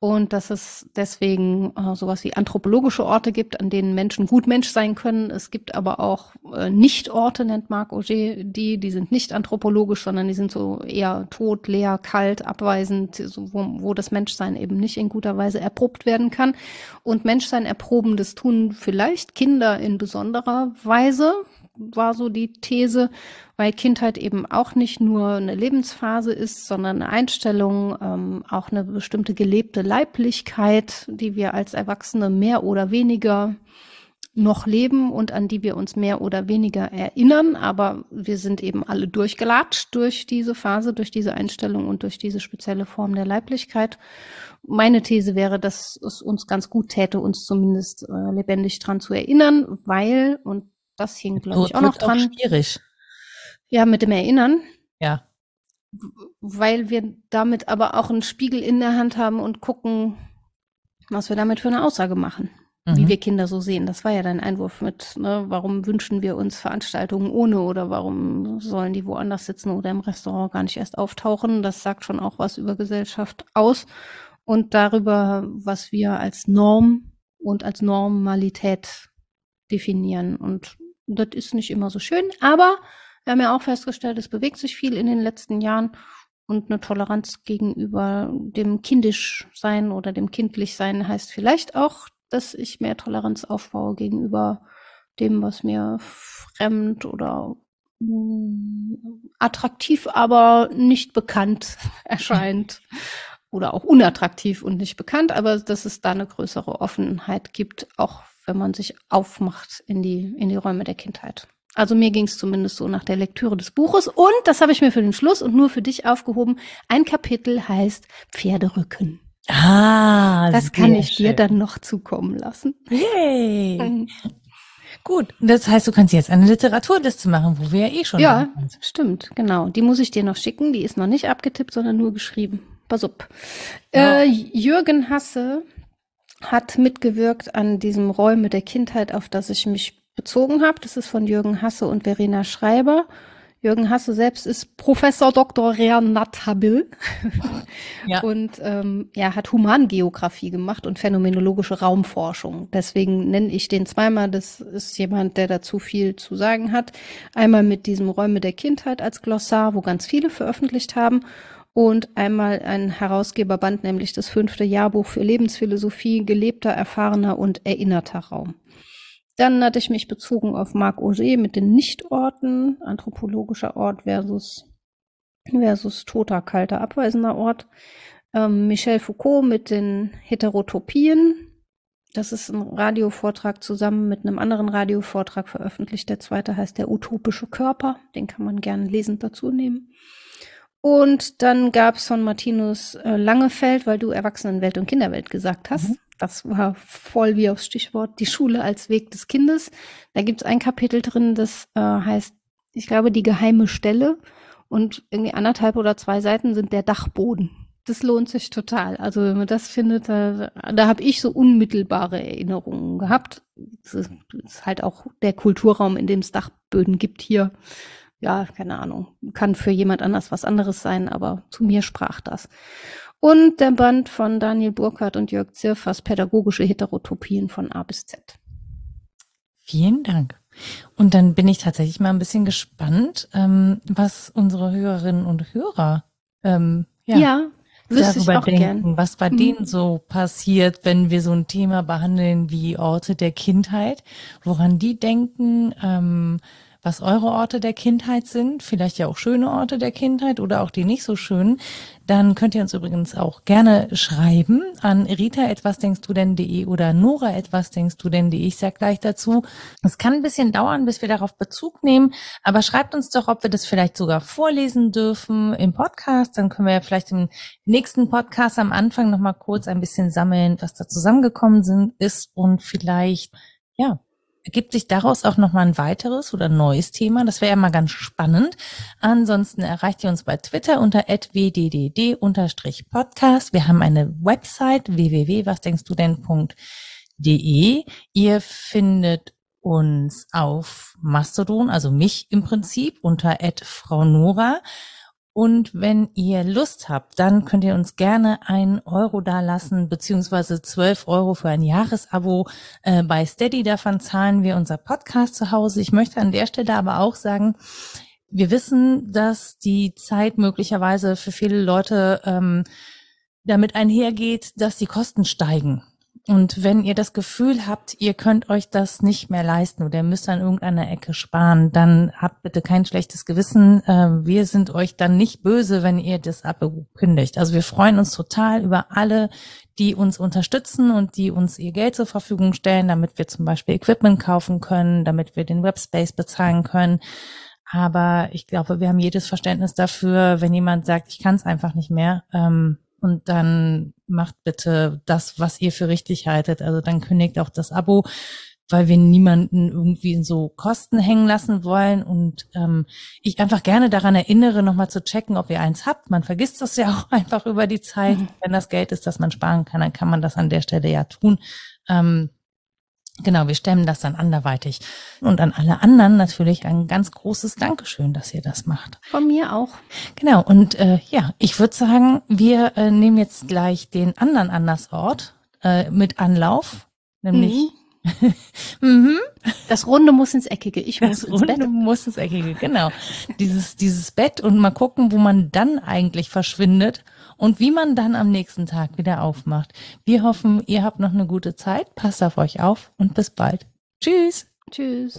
und dass es deswegen äh, sowas wie anthropologische Orte gibt, an denen Menschen gut Mensch sein können. Es gibt aber auch äh, Nicht-Orte, nennt Marc Auger die, die sind nicht anthropologisch, sondern die sind so eher tot, leer, kalt, abweisend, so, wo, wo das Menschsein eben nicht in guter Weise erprobt werden kann. Und Menschsein erproben, das tun vielleicht Kinder in besonderer Weise, war so die These, weil Kindheit eben auch nicht nur eine Lebensphase ist, sondern eine Einstellung, ähm, auch eine bestimmte gelebte Leiblichkeit, die wir als Erwachsene mehr oder weniger noch leben und an die wir uns mehr oder weniger erinnern, aber wir sind eben alle durchgelatscht durch diese Phase, durch diese Einstellung und durch diese spezielle Form der Leiblichkeit. Meine These wäre, dass es uns ganz gut täte, uns zumindest äh, lebendig dran zu erinnern, weil, und das hing, glaube ich, auch noch dran. Auch schwierig. Ja, mit dem Erinnern. Ja. Weil wir damit aber auch einen Spiegel in der Hand haben und gucken, was wir damit für eine Aussage machen, mhm. wie wir Kinder so sehen. Das war ja dein Einwurf mit, ne, warum wünschen wir uns Veranstaltungen ohne oder warum sollen die woanders sitzen oder im Restaurant gar nicht erst auftauchen. Das sagt schon auch was über Gesellschaft aus und darüber, was wir als Norm und als Normalität definieren. Und das ist nicht immer so schön, aber wir haben ja auch festgestellt, es bewegt sich viel in den letzten Jahren und eine Toleranz gegenüber dem Kindischsein oder dem Kindlichsein heißt vielleicht auch, dass ich mehr Toleranz aufbaue gegenüber dem, was mir fremd oder mm, attraktiv, aber nicht bekannt erscheint. Oder auch unattraktiv und nicht bekannt, aber dass es da eine größere Offenheit gibt, auch wenn man sich aufmacht in die, in die Räume der Kindheit. Also mir ging es zumindest so nach der Lektüre des Buches. Und das habe ich mir für den Schluss und nur für dich aufgehoben. Ein Kapitel heißt Pferderücken. Ah, das kann ich schön. dir dann noch zukommen lassen. Yay. Mhm. Gut, das heißt, du kannst jetzt eine Literaturliste machen, wo wir ja eh schon. Ja, stimmt, genau. Die muss ich dir noch schicken. Die ist noch nicht abgetippt, sondern nur geschrieben. Pass auf. Ja. Äh, Jürgen Hasse hat mitgewirkt an diesem Räume der Kindheit, auf das ich mich bezogen habe. Das ist von Jürgen Hasse und Verena Schreiber. Jürgen Hasse selbst ist Professor Dr. Renat Habil ja. und ähm, er hat Humangeografie gemacht und phänomenologische Raumforschung. Deswegen nenne ich den zweimal. Das ist jemand, der dazu viel zu sagen hat. Einmal mit diesem Räume der Kindheit als Glossar, wo ganz viele veröffentlicht haben und einmal ein Herausgeberband, nämlich das fünfte Jahrbuch für Lebensphilosophie, gelebter, erfahrener und erinnerter Raum. Dann hatte ich mich bezogen auf Marc Auger mit den Nichtorten, anthropologischer Ort versus, versus toter, kalter, abweisender Ort. Ähm, Michel Foucault mit den Heterotopien. Das ist ein Radiovortrag zusammen mit einem anderen Radiovortrag veröffentlicht. Der zweite heißt Der utopische Körper. Den kann man gerne lesend dazu nehmen. Und dann gab es von Martinus äh, Langefeld, weil du Erwachsenenwelt und Kinderwelt gesagt hast. Mhm. Das war voll wie aufs Stichwort die Schule als Weg des Kindes. Da gibt es ein Kapitel drin, das äh, heißt, ich glaube, die geheime Stelle. Und irgendwie anderthalb oder zwei Seiten sind der Dachboden. Das lohnt sich total. Also wenn man das findet, da, da habe ich so unmittelbare Erinnerungen gehabt. Das ist, das ist halt auch der Kulturraum, in dem es Dachböden gibt hier. Ja, keine Ahnung. Kann für jemand anders was anderes sein, aber zu mir sprach das. Und der Band von Daniel Burkhardt und Jörg Zirfers Pädagogische Heterotopien von A bis Z. Vielen Dank. Und dann bin ich tatsächlich mal ein bisschen gespannt, ähm, was unsere Hörerinnen und Hörer ähm, ja, ja darüber denken, gern. was bei mhm. denen so passiert, wenn wir so ein Thema behandeln wie Orte der Kindheit, woran die denken, ähm, was eure Orte der Kindheit sind, vielleicht ja auch schöne Orte der Kindheit oder auch die nicht so schönen, dann könnt ihr uns übrigens auch gerne schreiben an rita etwas denkst du denn.de oder nora etwas denkst du denn.de. Ich sag gleich dazu, es kann ein bisschen dauern, bis wir darauf Bezug nehmen, aber schreibt uns doch, ob wir das vielleicht sogar vorlesen dürfen im Podcast. Dann können wir ja vielleicht im nächsten Podcast am Anfang nochmal kurz ein bisschen sammeln, was da zusammengekommen sind, ist und vielleicht, ja, ergibt sich daraus auch nochmal ein weiteres oder neues Thema. Das wäre ja mal ganz spannend. Ansonsten erreicht ihr uns bei Twitter unter wddd-podcast. Wir haben eine Website www.wasdenkst-du-denn.de. Ihr findet uns auf Mastodon, also mich im Prinzip unter Frau Nora. Und wenn ihr Lust habt, dann könnt ihr uns gerne ein Euro dalassen, beziehungsweise zwölf Euro für ein Jahresabo äh, bei Steady. Davon zahlen wir unser Podcast zu Hause. Ich möchte an der Stelle aber auch sagen, wir wissen, dass die Zeit möglicherweise für viele Leute ähm, damit einhergeht, dass die Kosten steigen. Und wenn ihr das Gefühl habt, ihr könnt euch das nicht mehr leisten oder müsst an irgendeiner Ecke sparen, dann habt bitte kein schlechtes Gewissen. Ähm, wir sind euch dann nicht böse, wenn ihr das Abo kündigt. Also wir freuen uns total über alle, die uns unterstützen und die uns ihr Geld zur Verfügung stellen, damit wir zum Beispiel Equipment kaufen können, damit wir den Webspace bezahlen können. Aber ich glaube, wir haben jedes Verständnis dafür, wenn jemand sagt, ich kann es einfach nicht mehr. Ähm, und dann macht bitte das, was ihr für richtig haltet. Also dann kündigt auch das Abo, weil wir niemanden irgendwie in so Kosten hängen lassen wollen. Und ähm, ich einfach gerne daran erinnere, nochmal zu checken, ob ihr eins habt. Man vergisst das ja auch einfach über die Zeit. Mhm. Wenn das Geld ist, das man sparen kann, dann kann man das an der Stelle ja tun. Ähm, Genau, wir stemmen das dann anderweitig. Und an alle anderen natürlich ein ganz großes Dankeschön, dass ihr das macht. Von mir auch. Genau, und äh, ja, ich würde sagen, wir äh, nehmen jetzt gleich den anderen Andersort äh, mit Anlauf, nämlich mhm. mhm. Das Runde muss ins Eckige. Ich muss das ins Runde Bett. muss ins Eckige, genau. dieses, dieses Bett und mal gucken, wo man dann eigentlich verschwindet und wie man dann am nächsten Tag wieder aufmacht. Wir hoffen, ihr habt noch eine gute Zeit. Passt auf euch auf und bis bald. Tschüss. Tschüss.